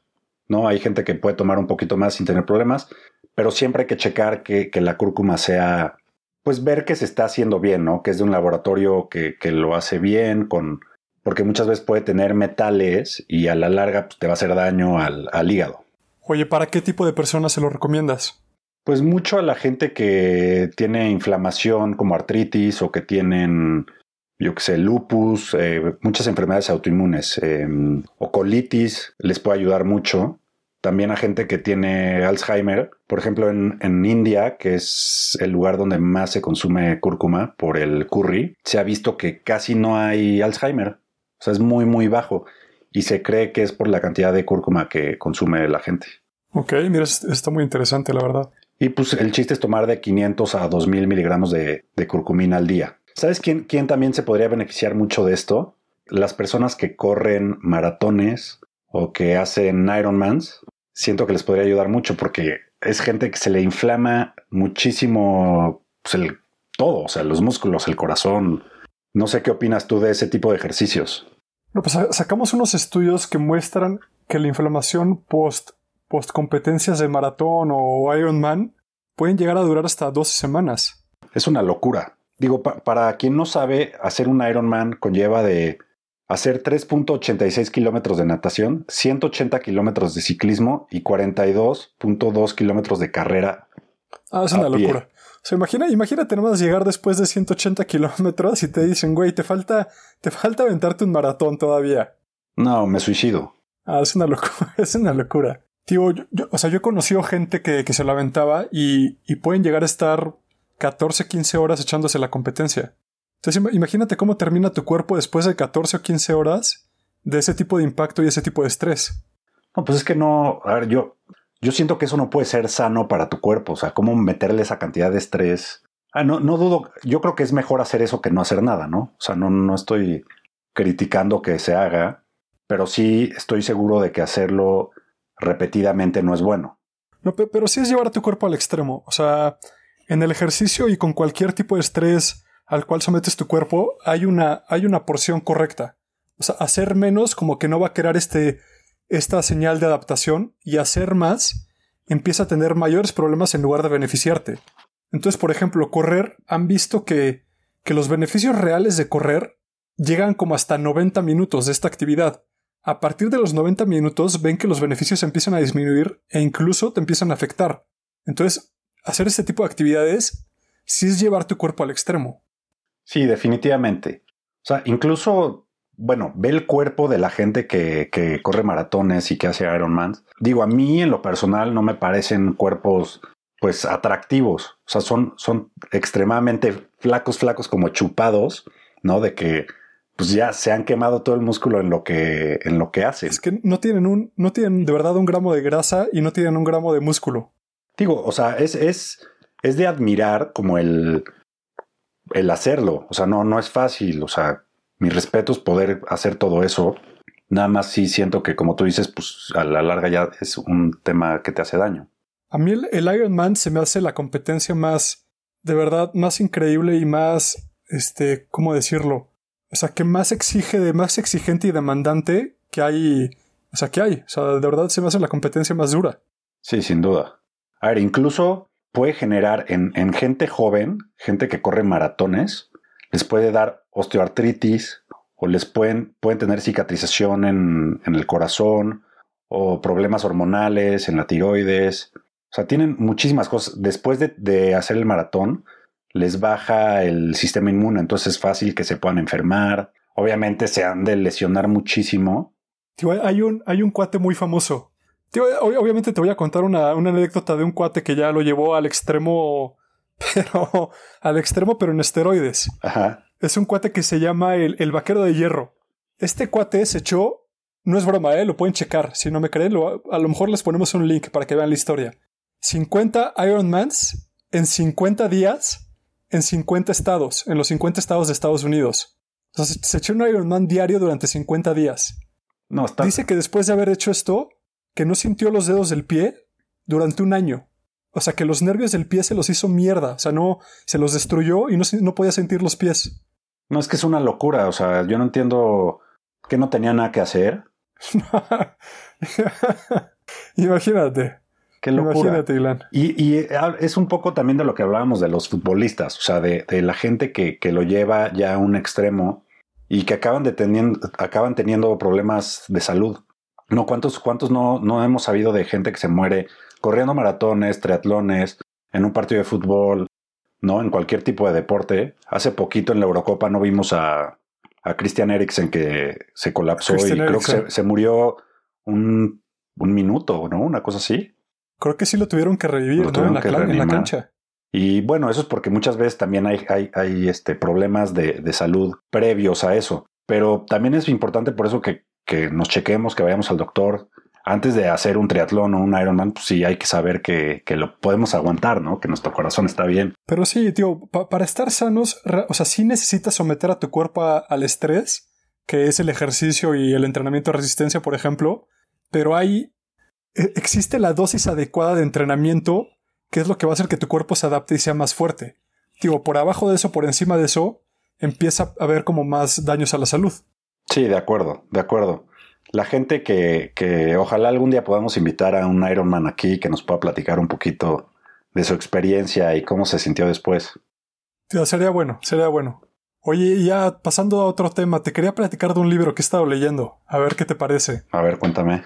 ¿no? Hay gente que puede tomar un poquito más sin tener problemas, pero siempre hay que checar que, la cúrcuma sea, pues ver que se está haciendo bien, ¿no? Que es de un laboratorio que, que lo hace bien, con porque muchas veces puede tener metales y a la larga pues, te va a hacer daño al, al hígado. Oye, ¿para qué tipo de personas se lo recomiendas? Pues mucho a la gente que tiene inflamación como artritis o que tienen, yo que sé, lupus, eh, muchas enfermedades autoinmunes eh, o colitis, les puede ayudar mucho. También a gente que tiene Alzheimer, por ejemplo en, en, India, que es el lugar donde más se consume cúrcuma por el curry, se ha visto que casi no hay Alzheimer. O sea, es muy, muy bajo. Y se cree que es por la cantidad de cúrcuma que consume la gente. Ok, mira, está muy interesante, la verdad. Y pues el chiste es tomar de 500 a 2000 miligramos de, curcumina al día. ¿Sabes quién, quién también se podría beneficiar mucho de esto? Las personas que corren maratones o que hacen Ironmans. Siento que les podría ayudar mucho porque es gente que se le inflama muchísimo pues el, todo, o sea, los músculos, el corazón. No sé qué opinas tú de ese tipo de ejercicios. No, pues sacamos unos estudios que muestran que la inflamación post post competencias de maratón o Ironman pueden llegar a durar hasta 12 semanas. Es una locura. Digo, pa para quien no sabe, hacer un Ironman conlleva de hacer 3.86 kilómetros de natación, 180 kilómetros de ciclismo y 42.2 kilómetros de carrera. Ah, es una locura. O sea, imagina, imagínate nomás llegar después de 180 kilómetros y te dicen, güey, te falta, te falta aventarte un maratón todavía. No, me suicido. Ah, es una locura. Es una locura. Tío, yo, o sea, yo he conocido gente que, que se la aventaba y, y, pueden llegar a estar 14, 15 horas echándose la competencia. Imagínate cómo termina tu cuerpo después de 14 o 15 horas de ese tipo de impacto y ese tipo de estrés. No, pues es que no, a ver, yo, yo siento que eso no puede ser sano para tu cuerpo. O sea, cómo meterle esa cantidad de estrés. Ah, no, no dudo, yo creo que es mejor hacer eso que no hacer nada, ¿no? O sea, no, no estoy criticando que se haga, pero sí estoy seguro de que hacerlo repetidamente no es bueno. No, pero sí es llevar a tu cuerpo al extremo. O sea, en el ejercicio y con cualquier tipo de estrés al cual sometes tu cuerpo, hay una, hay una porción correcta. O sea, hacer menos como que no va a crear este, esta señal de adaptación y hacer más empieza a tener mayores problemas en lugar de beneficiarte. Entonces, por ejemplo, correr, han visto que, que los beneficios reales de correr llegan como hasta 90 minutos de esta actividad a partir de los 90 minutos ven que los beneficios empiezan a disminuir e incluso te empiezan a afectar. Entonces, hacer este tipo de actividades sí es llevar tu cuerpo al extremo. Sí, definitivamente. O sea, incluso, bueno, ve el cuerpo de la gente que, que corre maratones y que hace Ironman. Digo, a mí en lo personal no me parecen cuerpos pues atractivos. O sea, son, son extremadamente flacos, flacos como chupados, ¿no? De que pues ya se han quemado todo el músculo en lo que, en lo que hacen. Es que no tienen un, no tienen de verdad un gramo de grasa y no tienen un gramo de músculo. Digo, o sea, es, es, es de admirar como el, el hacerlo. O sea, no, no es fácil. O sea, mi respeto es poder hacer todo eso. Nada más sí siento que, como tú dices, pues a la larga ya es un tema que te hace daño. A mí el, el Iron Man se me hace la competencia más, de verdad, más increíble y más, este, ¿cómo decirlo? O sea, que más exige, de más exigente y demandante que hay. O sea, que hay. O sea, de verdad se me hace la competencia más dura. Sí, sin duda. A ver, incluso puede generar en, en gente joven, gente que corre maratones, les puede dar osteoartritis o les pueden, pueden tener cicatrización en, en el corazón o problemas hormonales en la tiroides. O sea, tienen muchísimas cosas. Después de, de hacer el maratón, les baja el sistema inmune, entonces es fácil que se puedan enfermar. Obviamente se han de lesionar muchísimo. Tío, hay un, hay un cuate muy famoso. Tío, obviamente te voy a contar una, una anécdota de un cuate que ya lo llevó al extremo, pero al extremo, pero en esteroides. Ajá. Es un cuate que se llama el, el vaquero de hierro. Este cuate se echó, no es broma, ¿eh? lo pueden checar. Si no me creen, lo, a lo mejor les ponemos un link para que vean la historia. 50 Ironmans en 50 días en 50 estados, en los 50 estados de Estados Unidos. O sea, se echó un Ironman diario durante 50 días. No, está... Dice que después de haber hecho esto, que no sintió los dedos del pie durante un año. O sea, que los nervios del pie se los hizo mierda. O sea, no, se los destruyó y no, no podía sentir los pies. No, es que es una locura. O sea, yo no entiendo que no tenía nada que hacer. Imagínate. Qué locura. Y, y, ah, es un poco también de lo que hablábamos de los futbolistas, o sea, de, de la gente que, que, lo lleva ya a un extremo. y que acaban, deteniendo, acaban teniendo problemas de salud. No, ¿cuántos, cuántos no, no hemos sabido de gente que se muere corriendo maratones, triatlones, en un partido de fútbol, ¿no? En cualquier tipo de deporte. Hace poquito en la Eurocopa no vimos a, a Christian Eriksen que se colapsó y creo que se, murió un, un, minuto, ¿no? Una cosa así. Creo que sí lo tuvieron que revivir en, la, en, la, cancha. Y bueno, eso es porque muchas veces también hay, hay, hay este, problemas de, de, salud previos a eso. Pero también es importante por eso que, que nos chequemos, que vayamos al doctor, antes de hacer un triatlón o un Ironman, pues sí hay que saber que, lo podemos aguantar, ¿no? Que nuestro corazón está bien. Pero sí, tío, para estar sanos, o sea, sí necesitas someter a tu cuerpo al estrés, que es el ejercicio y el entrenamiento de resistencia, por ejemplo, pero hay, existe la dosis adecuada de entrenamiento, que es lo que va a hacer que tu cuerpo se adapte y sea más fuerte. Digo, por abajo de eso, por encima de eso, empieza a haber como más daños a la salud. Sí, de acuerdo, de acuerdo la gente que, que ojalá algún día podamos invitar a un Ironman aquí que nos pueda platicar un poquito de su experiencia y cómo se sintió después. sería bueno, sería bueno. Oye, ya pasando a otro tema, te quería platicar de un libro que he estado leyendo. A ver qué te parece. A ver, cuéntame.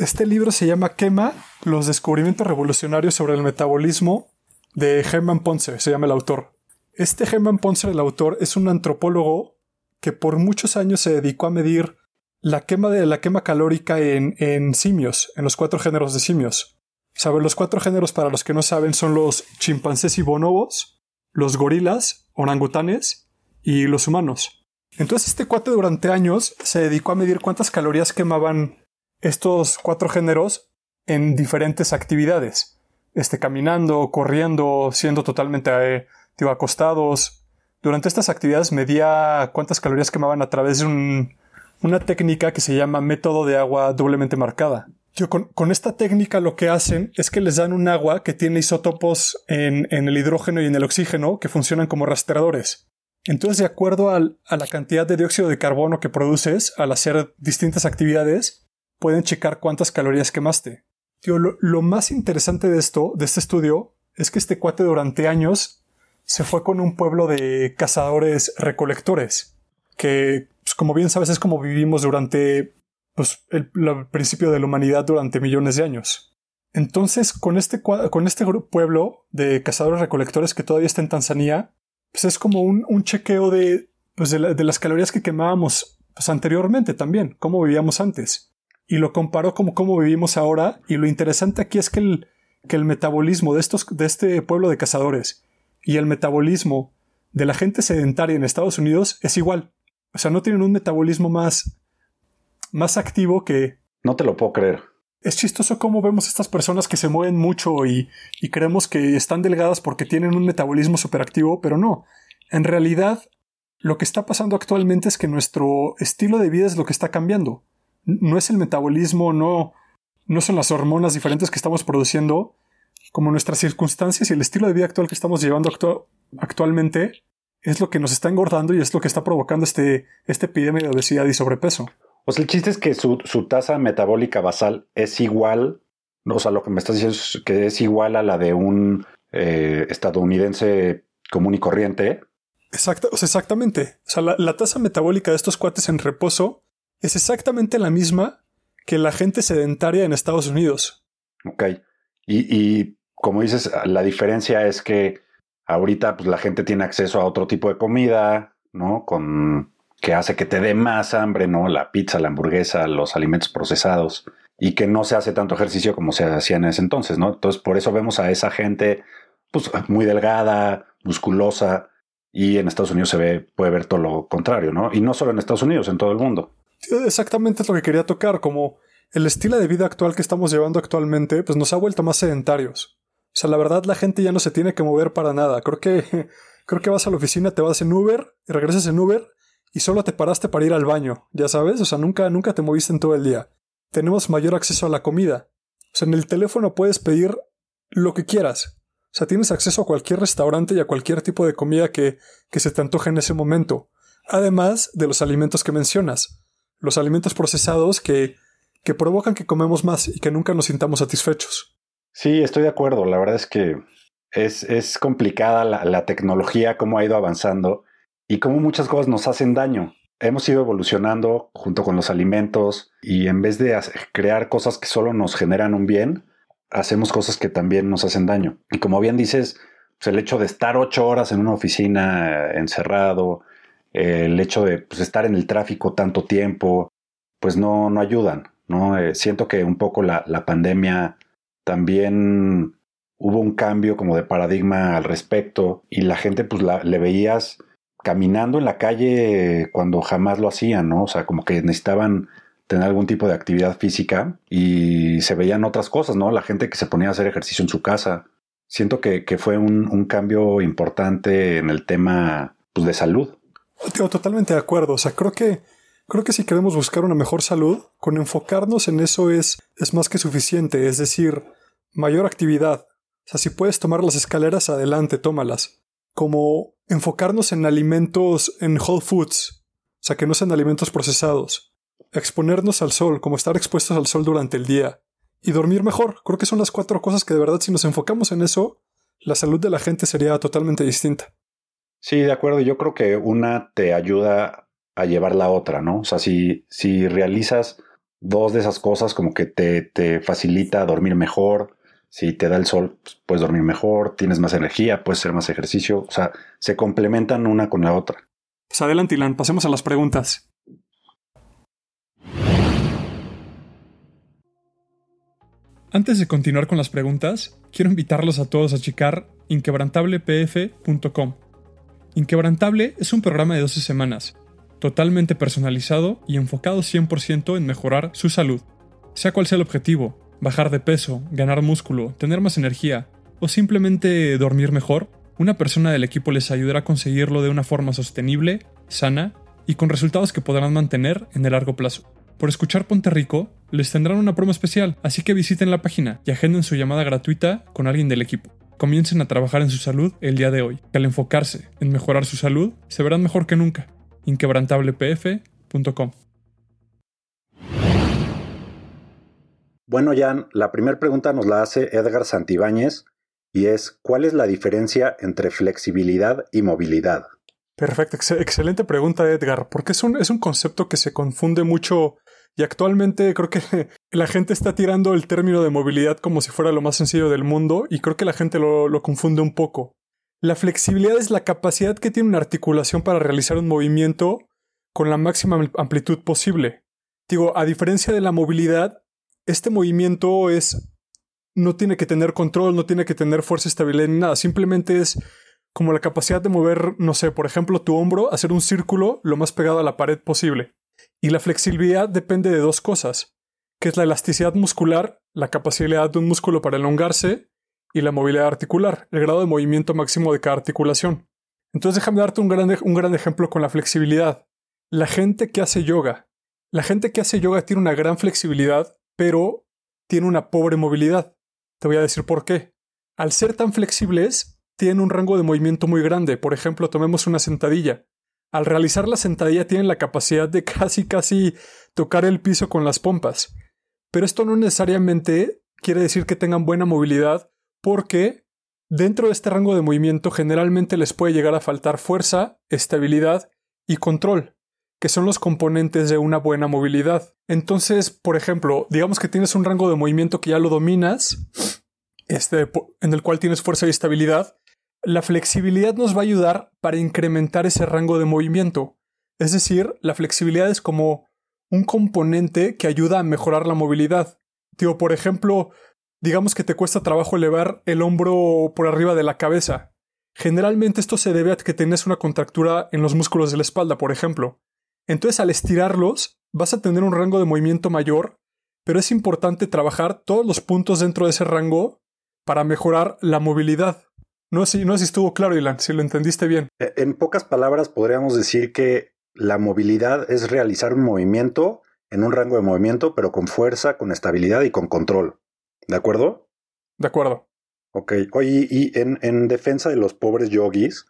Este libro se llama Quema, los descubrimientos revolucionarios sobre el metabolismo de Hermann Ponce, se llama el autor. Este Hermann Ponce, el autor, es un antropólogo que por muchos años se dedicó a medir la quema de la quema calórica en, en simios, en los cuatro géneros de simios. ¿Saben? Los cuatro géneros, para los que no saben, son los chimpancés y bonobos, los gorilas, orangutanes y los humanos. Entonces este cuate durante años se dedicó a medir cuántas calorías quemaban estos cuatro géneros en diferentes actividades. Este, caminando, corriendo, siendo totalmente eh, acostados. Durante estas actividades medía cuántas calorías quemaban a través de un una técnica que se llama método de agua doblemente marcada. con, esta técnica lo que hacen es que les dan un agua que tiene isótopos en, el hidrógeno y en el oxígeno que funcionan como rastreadores. Entonces, de acuerdo a la cantidad de dióxido de carbono que produces al hacer distintas actividades, pueden checar cuántas calorías quemaste. lo, lo, más interesante de esto, de este estudio, es que este cuate durante años se fue con un pueblo de cazadores recolectores, que pues, como bien sabes, es como vivimos durante pues, el, principio de la humanidad durante millones de años. Entonces, con este, con este pueblo de cazadores recolectores que todavía está en Tanzania, pues es como un, chequeo de, pues de, las calorías que quemábamos pues, anteriormente también, cómo vivíamos antes. Y lo comparó como cómo vivimos ahora. Y lo interesante aquí es que el, que el metabolismo de, estos, de este pueblo de cazadores y el metabolismo de la gente sedentaria en Estados Unidos es igual. O sea, no tienen un metabolismo más, más activo que... No te lo puedo creer. Es chistoso cómo vemos estas personas que se mueven mucho y, y creemos que están delgadas porque tienen un metabolismo superactivo, pero no. En realidad, lo que está pasando actualmente es que nuestro estilo de vida es lo que está cambiando. No es el metabolismo, no, no son las hormonas diferentes que estamos produciendo, como nuestras circunstancias y el estilo de vida actual que estamos llevando actualmente es lo que nos está engordando y es lo que está provocando este, este epidemia de obesidad y sobrepeso. O sea, el chiste es que su, tasa metabólica basal es igual, o sea, lo que me estás diciendo es que es igual a la de un eh, estadounidense común y corriente. Exacto, o sea, exactamente. O sea, la, tasa metabólica de estos cuates en reposo es exactamente la misma que la gente sedentaria en Estados Unidos. Ok. Y, y como dices, la diferencia es que Ahorita, pues la gente tiene acceso a otro tipo de comida, ¿no? Con que hace que te dé más hambre, ¿no? La pizza, la hamburguesa, los alimentos procesados y que no se hace tanto ejercicio como se hacía en ese entonces, ¿no? Entonces, por eso vemos a esa gente, pues, muy delgada, musculosa, y en Estados Unidos se ve, puede ver todo lo contrario, ¿no? Y no solo en Estados Unidos, en todo el mundo. Exactamente es lo que quería tocar, como el estilo de vida actual que estamos llevando actualmente, pues nos ha vuelto más sedentarios. O sea, la verdad la gente ya no se tiene que mover para nada. Creo que, creo que vas a la oficina, te vas en Uber y regresas en Uber y solo te paraste para ir al baño, ya sabes, o sea, nunca, nunca te moviste en todo el día. Tenemos mayor acceso a la comida. O sea, en el teléfono puedes pedir lo que quieras. O sea, tienes acceso a cualquier restaurante y a cualquier tipo de comida que, que se te antoje en ese momento. Además de los alimentos que mencionas. Los alimentos procesados que, que provocan que comemos más y que nunca nos sintamos satisfechos. Sí, estoy de acuerdo. La verdad es que es, es complicada la, la, tecnología, cómo ha ido avanzando y cómo muchas cosas nos hacen daño. hemos ido evolucionando junto con los alimentos y en vez de crear cosas que solo nos generan un bien, hacemos cosas que también nos hacen daño. Y como bien dices, pues, el hecho de estar ocho horas en una oficina encerrado, el hecho de pues, estar en el tráfico tanto tiempo, pues no, no ayudan. ¿no? Eh, siento que un poco la, la pandemia también hubo un cambio como de paradigma al respecto y la gente pues la, le veías caminando en la calle cuando jamás lo hacían, ¿no? O sea, como que necesitaban tener algún tipo de actividad física y se veían otras cosas, ¿no? La gente que se ponía a hacer ejercicio en su casa. Siento que, fue un, cambio importante en el tema pues, de salud. Totalmente de acuerdo. O sea, creo que, creo que si queremos buscar una mejor salud, con enfocarnos en eso es, es más que suficiente. Es decir, mayor actividad. O sea, si puedes tomar las escaleras, adelante, tómalas. Como enfocarnos en alimentos en whole foods. O sea, que no sean alimentos procesados exponernos al sol, como estar expuestos al sol durante el día y dormir mejor. Creo que son las cuatro cosas que de verdad si nos enfocamos en eso, la salud de la gente sería totalmente distinta. Sí, de acuerdo. Yo creo que una te ayuda a llevar la otra, ¿no? O sea, si, si realizas dos de esas cosas, como que te, te facilita dormir mejor, si te da el sol, pues puedes dormir mejor, tienes más energía, puedes hacer más ejercicio, o sea, se complementan una con la otra. Pues adelante, Ilan, pasemos a las preguntas. Antes de continuar con las preguntas, quiero invitarlos a todos a checar inquebrantablepf.com. Inquebrantable es un programa de 12 semanas, totalmente personalizado y enfocado 100% en mejorar su salud. Sea cual sea el objetivo, bajar de peso, ganar músculo, tener más energía o simplemente dormir mejor, una persona del equipo les ayudará a conseguirlo de una forma sostenible, sana y con resultados que podrán mantener en el largo plazo. Por escuchar Ponte Rico, les tendrán una promo especial, así que visiten la página y agenden su llamada gratuita con alguien del equipo. Comiencen a trabajar en su salud el día de hoy, que al enfocarse en mejorar su salud, se verán mejor que nunca. inquebrantablepf.com Bueno, Jan, la primera pregunta nos la hace Edgar Santibáñez y es ¿cuál es la diferencia entre flexibilidad y movilidad? Perfecto, excelente pregunta Edgar, porque es un, es un concepto que se confunde mucho y actualmente creo que la gente está tirando el término de movilidad como si fuera lo más sencillo del mundo y creo que la gente lo, confunde un poco. La flexibilidad es la capacidad que tiene una articulación para realizar un movimiento con la máxima amplitud posible. Digo, a diferencia de la movilidad, este movimiento es no tiene que tener control, no tiene que tener fuerza, estabilidad ni nada, simplemente es como la capacidad de mover, no sé, por ejemplo, tu hombro, hacer un círculo lo más pegado a la pared posible. Y la flexibilidad depende de dos cosas, que es la elasticidad muscular, la capacidad de un músculo para elongarse, y la movilidad articular, el grado de movimiento máximo de cada articulación. Entonces déjame darte un gran, un gran ejemplo con la flexibilidad. La gente que hace yoga. La gente que hace yoga tiene una gran flexibilidad, pero tiene una pobre movilidad. Te voy a decir por qué. Al ser tan flexibles, tienen un rango de movimiento muy grande. Por ejemplo, tomemos una sentadilla. Al realizar la sentadilla tienen la capacidad de casi casi tocar el piso con las pompas. Pero esto no necesariamente quiere decir que tengan buena movilidad porque dentro de este rango de movimiento generalmente les puede llegar a faltar fuerza, estabilidad y control, que son los componentes de una buena movilidad. Entonces, por ejemplo, digamos que tienes un rango de movimiento que ya lo dominas, este, en el cual tienes fuerza y estabilidad, la flexibilidad nos va a ayudar para incrementar ese rango de movimiento. Es decir, la flexibilidad es como un componente que ayuda a mejorar la movilidad. Tío, por ejemplo, digamos que te cuesta trabajo elevar el hombro por arriba de la cabeza. Generalmente esto se debe a que tienes una contractura en los músculos de la espalda, por ejemplo. Entonces al estirarlos vas a tener un rango de movimiento mayor, pero es importante trabajar todos los puntos dentro de ese rango para mejorar la movilidad. No sé, no si estuvo claro, Ilan, si lo entendiste bien. E, en pocas palabras, podríamos decir que la movilidad es realizar un movimiento en un rango de movimiento, pero con fuerza, con estabilidad y con control. ¿De acuerdo? De acuerdo. Ok. Oye, y en, en defensa de los pobres yogis,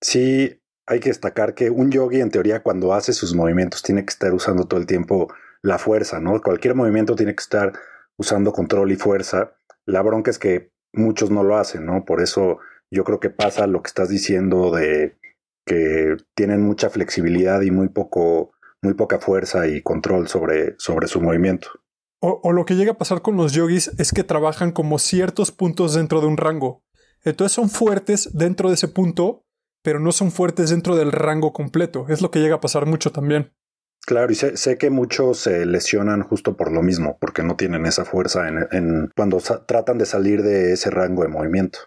sí hay que destacar que un yogi, en teoría, cuando hace sus movimientos, tiene que estar usando todo el tiempo la fuerza, ¿no? Cualquier movimiento tiene que estar usando control y fuerza. La bronca es que muchos no lo hacen, ¿no? Por eso yo creo que pasa lo que estás diciendo de que tienen mucha flexibilidad y muy poco muy poca fuerza y control sobre, sobre su movimiento. O, o, lo que llega a pasar con los yogis es que trabajan como ciertos puntos dentro de un rango. Entonces son fuertes dentro de ese punto, pero no son fuertes dentro del rango completo. Es lo que llega a pasar mucho también. Claro, y sé, sé, que muchos se lesionan justo por lo mismo, porque no tienen esa fuerza en, en cuando tratan de salir de ese rango de movimiento.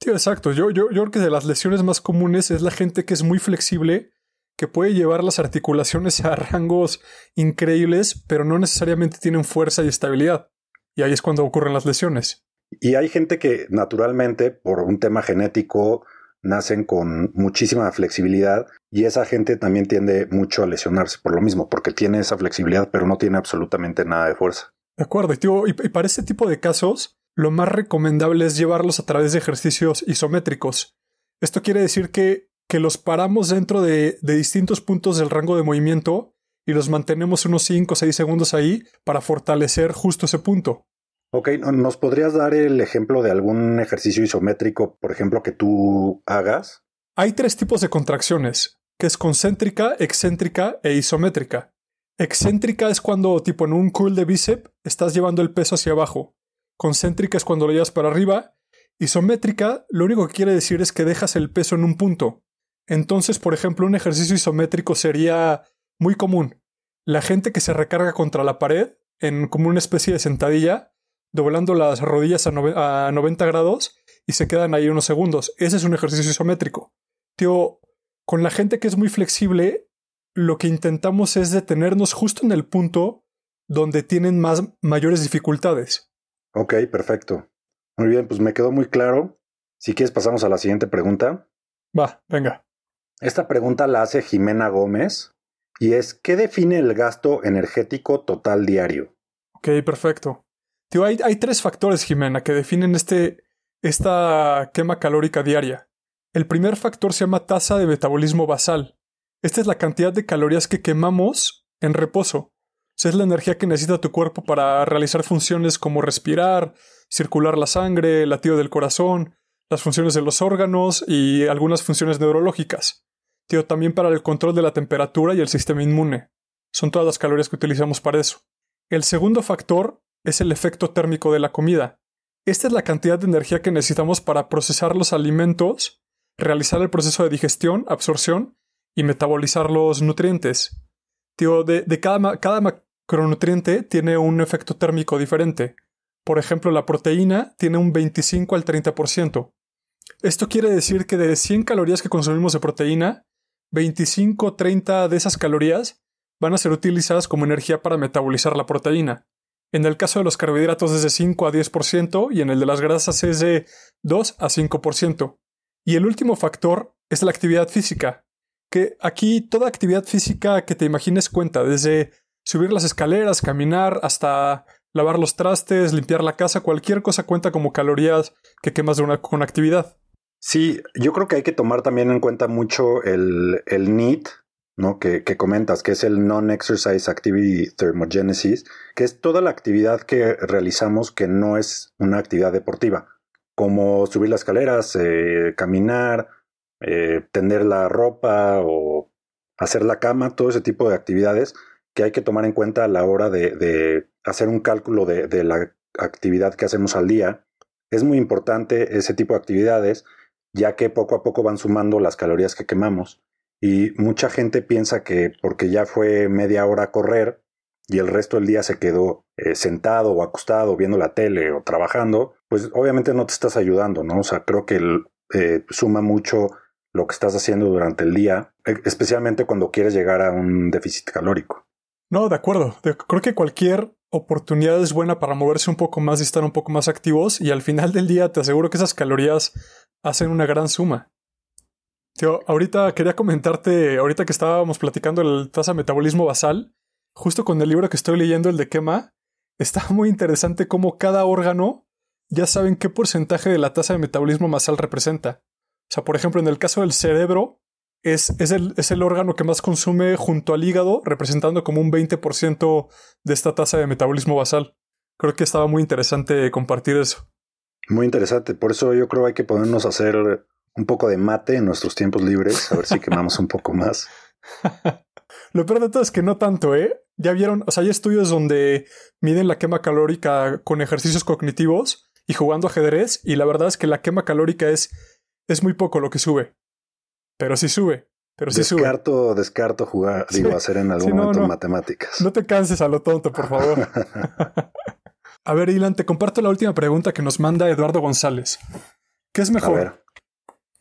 Sí, exacto. Yo, yo, yo creo que de las lesiones más comunes es la gente que es muy flexible, que puede llevar las articulaciones a rangos increíbles, pero no necesariamente tienen fuerza y estabilidad. Y ahí es cuando ocurren las lesiones. Y hay gente que naturalmente, por un tema genético, nacen con muchísima flexibilidad y esa gente también tiende mucho a lesionarse por lo mismo, porque tiene esa flexibilidad pero no tiene absolutamente nada de fuerza. De acuerdo, y, y para este tipo de casos, lo más recomendable es llevarlos a través de ejercicios isométricos. Esto quiere decir que, que los paramos dentro de, de distintos puntos del rango de movimiento y los mantenemos unos 5 o 6 segundos ahí para fortalecer justo ese punto. Ok, ¿nos podrías dar el ejemplo de algún ejercicio isométrico, por ejemplo, que tú hagas? Hay tres tipos de contracciones, que es concéntrica, excéntrica e isométrica. Excéntrica es cuando, tipo en un curl de bíceps, estás llevando el peso hacia abajo. Concéntrica es cuando lo llevas para arriba. Isométrica, lo único que quiere decir es que dejas el peso en un punto. Entonces, por ejemplo, un ejercicio isométrico sería muy común. La gente que se recarga contra la pared, en como una especie de sentadilla, doblando las rodillas a, 90 grados y se quedan ahí unos segundos. Ese es un ejercicio isométrico. Tío, con la gente que es muy flexible, lo que intentamos es detenernos justo en el punto donde tienen más mayores dificultades. Ok, perfecto. Muy bien, pues me quedó muy claro. Si quieres pasamos a la siguiente pregunta. Va, venga. Esta pregunta la hace Jimena Gómez y es ¿qué define el gasto energético total diario? Ok, perfecto hay, tres factores, Jimena, que definen este, esta quema calórica diaria. El primer factor se llama tasa de metabolismo basal. Esta es la cantidad de calorías que quemamos en reposo. Es la energía que necesita tu cuerpo para realizar funciones como respirar, circular la sangre, el latido del corazón, las funciones de los órganos y algunas funciones neurológicas. Tío, también para el control de la temperatura y el sistema inmune. Son todas las calorías que utilizamos para eso. El segundo factor es el efecto térmico de la comida. Esta es la cantidad de energía que necesitamos para procesar los alimentos, realizar el proceso de digestión, absorción y metabolizar los nutrientes. Tío, de, cada, cada macronutriente tiene un efecto térmico diferente. Por ejemplo, la proteína tiene un 25 al 30%. Esto quiere decir que de 100 calorías que consumimos de proteína, 25 o 30 de esas calorías van a ser utilizadas como energía para metabolizar la proteína. En el caso de los carbohidratos es de 5 a 10% y en el de las grasas es de 2 a 5%. Y el último factor es la actividad física, que aquí toda actividad física que te imagines cuenta, desde subir las escaleras, caminar, hasta lavar los trastes, limpiar la casa, cualquier cosa cuenta como calorías que quemas de una, con actividad. Sí, yo creo que hay que tomar también en cuenta mucho el, el NEAT, ¿no? Que, que, comentas, que es el Non-Exercise Activity Thermogenesis, que es toda la actividad que realizamos que no es una actividad deportiva, como subir las escaleras, eh, caminar, eh, tender la ropa o hacer la cama, todo ese tipo de actividades que hay que tomar en cuenta a la hora de, hacer un cálculo de, de la actividad que hacemos al día. Es muy importante ese tipo de actividades, ya que poco a poco van sumando las calorías que quemamos y mucha gente piensa que porque ya fue media hora a correr y el resto del día se quedó eh, sentado o acostado viendo la tele o trabajando, pues obviamente no te estás ayudando, ¿no? O sea, creo que eh, suma mucho lo que estás haciendo durante el día, e, especialmente cuando quieres llegar a un déficit calórico. No, de acuerdo. Creo que cualquier oportunidad es buena para moverse un poco más y estar un poco más activos y al final del día te aseguro que esas calorías hacen una gran suma. Tío, ahorita quería comentarte, ahorita que estábamos platicando el tasa de metabolismo basal, justo con el libro que estoy leyendo, el de quema, está muy interesante cómo cada órgano ya saben qué porcentaje de la tasa de metabolismo basal representa. O sea, por ejemplo, en el caso del cerebro, es, es, el, es el órgano que más consume junto al hígado, representando como un 20% de esta tasa de metabolismo basal. Creo que estaba muy interesante compartir eso. Muy interesante, por eso yo creo que hay que ponernos a hacer un poco de mate en nuestros tiempos libres, a ver si quemamos un poco más. Lo peor de todo es que no tanto, ¿eh? Ya vieron, o sea, hay estudios donde miden la quema calórica con ejercicios cognitivos y jugando ajedrez, y la verdad es que la quema calórica es, es muy poco lo que sube. Pero sí sube. Pero sí descarto, sube. Descarto jugar, digo, hacer en algún momento matemáticas. No te canses a lo tonto, por favor. a ver, Ilan, te comparto la última pregunta que nos manda Eduardo González. ¿Qué es mejor?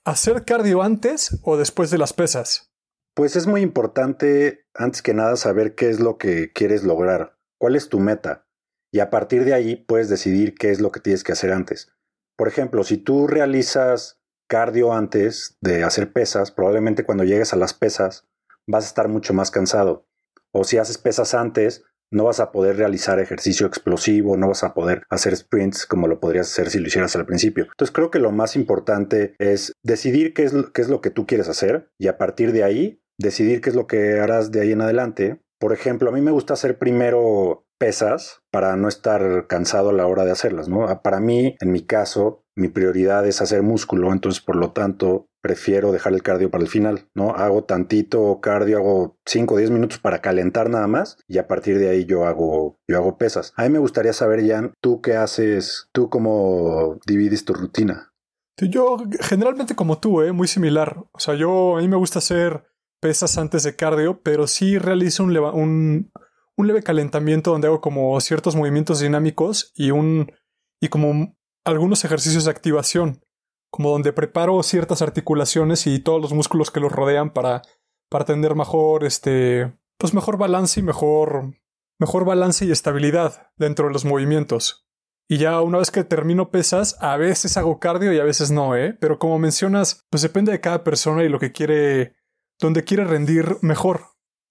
¿Hacer cardio antes o después de las pesas? Pues es muy importante, antes que nada, saber qué es lo que quieres lograr, cuál es tu meta, y a partir de ahí puedes decidir qué es lo que tienes que hacer antes. Por ejemplo, si tú realizas cardio antes de hacer pesas, probablemente cuando llegues a las pesas vas a estar mucho más cansado. O si haces pesas antes, no vas a poder realizar ejercicio explosivo, no vas a poder hacer sprints como lo podrías hacer si lo hicieras al principio. Entonces creo que lo más importante es decidir qué es, qué es lo que tú quieres hacer y a partir de ahí decidir qué es lo que harás de ahí en adelante. Por ejemplo, a mí me gusta hacer primero pesas para no estar cansado a la hora de hacerlas, ¿no? Para mí, en mi caso, mi prioridad es hacer músculo, entonces por lo tanto prefiero dejar el cardio para el final, ¿no? Hago tantito cardio, hago 5 o 10 minutos para calentar nada más y a partir de ahí yo hago, yo hago pesas. A mí me gustaría saber, Jan, tú qué haces, tú cómo divides tu rutina. Yo generalmente como tú, ¿eh? muy similar. O sea, yo a mí me gusta hacer pesas antes de cardio, pero sí realizo un, un, un, leve calentamiento donde hago como ciertos movimientos dinámicos y un y como algunos ejercicios de activación, como donde preparo ciertas articulaciones y todos los músculos que los rodean para, para tener mejor este pues mejor balance y mejor mejor balance y estabilidad dentro de los movimientos. Y ya una vez que termino pesas, a veces hago cardio y a veces no, ¿eh? Pero como mencionas, pues depende de cada persona y lo que quiere donde quiere rendir mejor.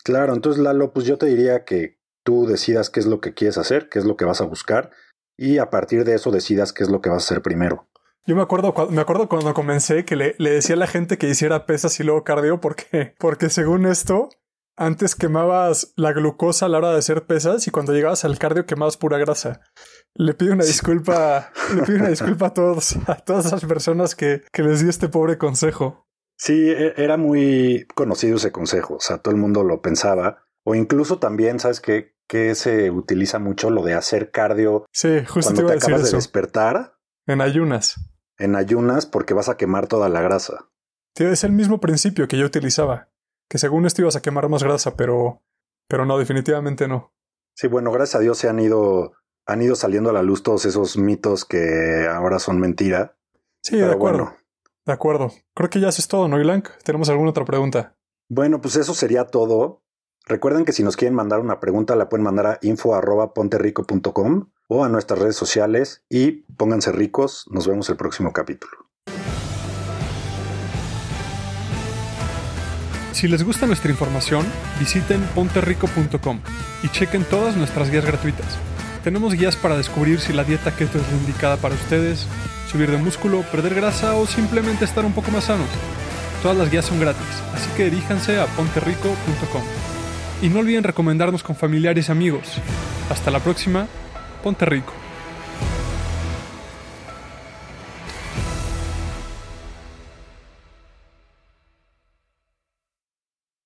Claro, entonces Lalo, pues yo te diría que tú decidas qué es lo que quieres hacer, qué es lo que vas a buscar y a partir de eso decidas qué es lo que vas a hacer primero. Yo me acuerdo, me acuerdo cuando comencé que le, le decía a la gente que hiciera pesas y luego cardio porque, porque según esto, antes quemabas la glucosa a la hora de hacer pesas y cuando llegabas al cardio quemabas pura grasa. Le pido una disculpa, le pido una disculpa a todos, a todas esas personas que, que les di este pobre consejo. Sí, e, era muy conocido ese consejo, o sea, todo el mundo lo pensaba. O incluso también, ¿sabes qué? Que se utiliza mucho lo de hacer cardio. Sí, justo cuando te, te acabas de despertar. En ayunas. En ayunas porque vas a quemar toda la grasa. es el mismo principio que yo utilizaba. Que según esto ibas a quemar más grasa, pero. Pero no, definitivamente no. Sí, bueno, gracias a Dios se han ido. Han ido saliendo a la luz todos esos mitos que ahora son mentira. Sí, de acuerdo. De acuerdo. Creo que ya eso es todo, ¿no, Ilank? ¿Tenemos alguna otra pregunta? Bueno, pues eso sería todo. Recuerden que si nos quieren mandar una pregunta la pueden mandar a info.ponterrico.com o a nuestras redes sociales y pónganse ricos. Nos vemos el próximo capítulo. Si les gusta nuestra información, visiten ponterrico.com y chequen todas nuestras guías gratuitas. Tenemos guías para descubrir si la dieta keto es la indicada para ustedes subir de músculo, perder grasa o simplemente estar un poco más sanos. Todas las guías son gratis, así que diríjanse a ponterrico.com. Y no olviden recomendarnos con familiares y amigos. Hasta la próxima, Ponte Rico.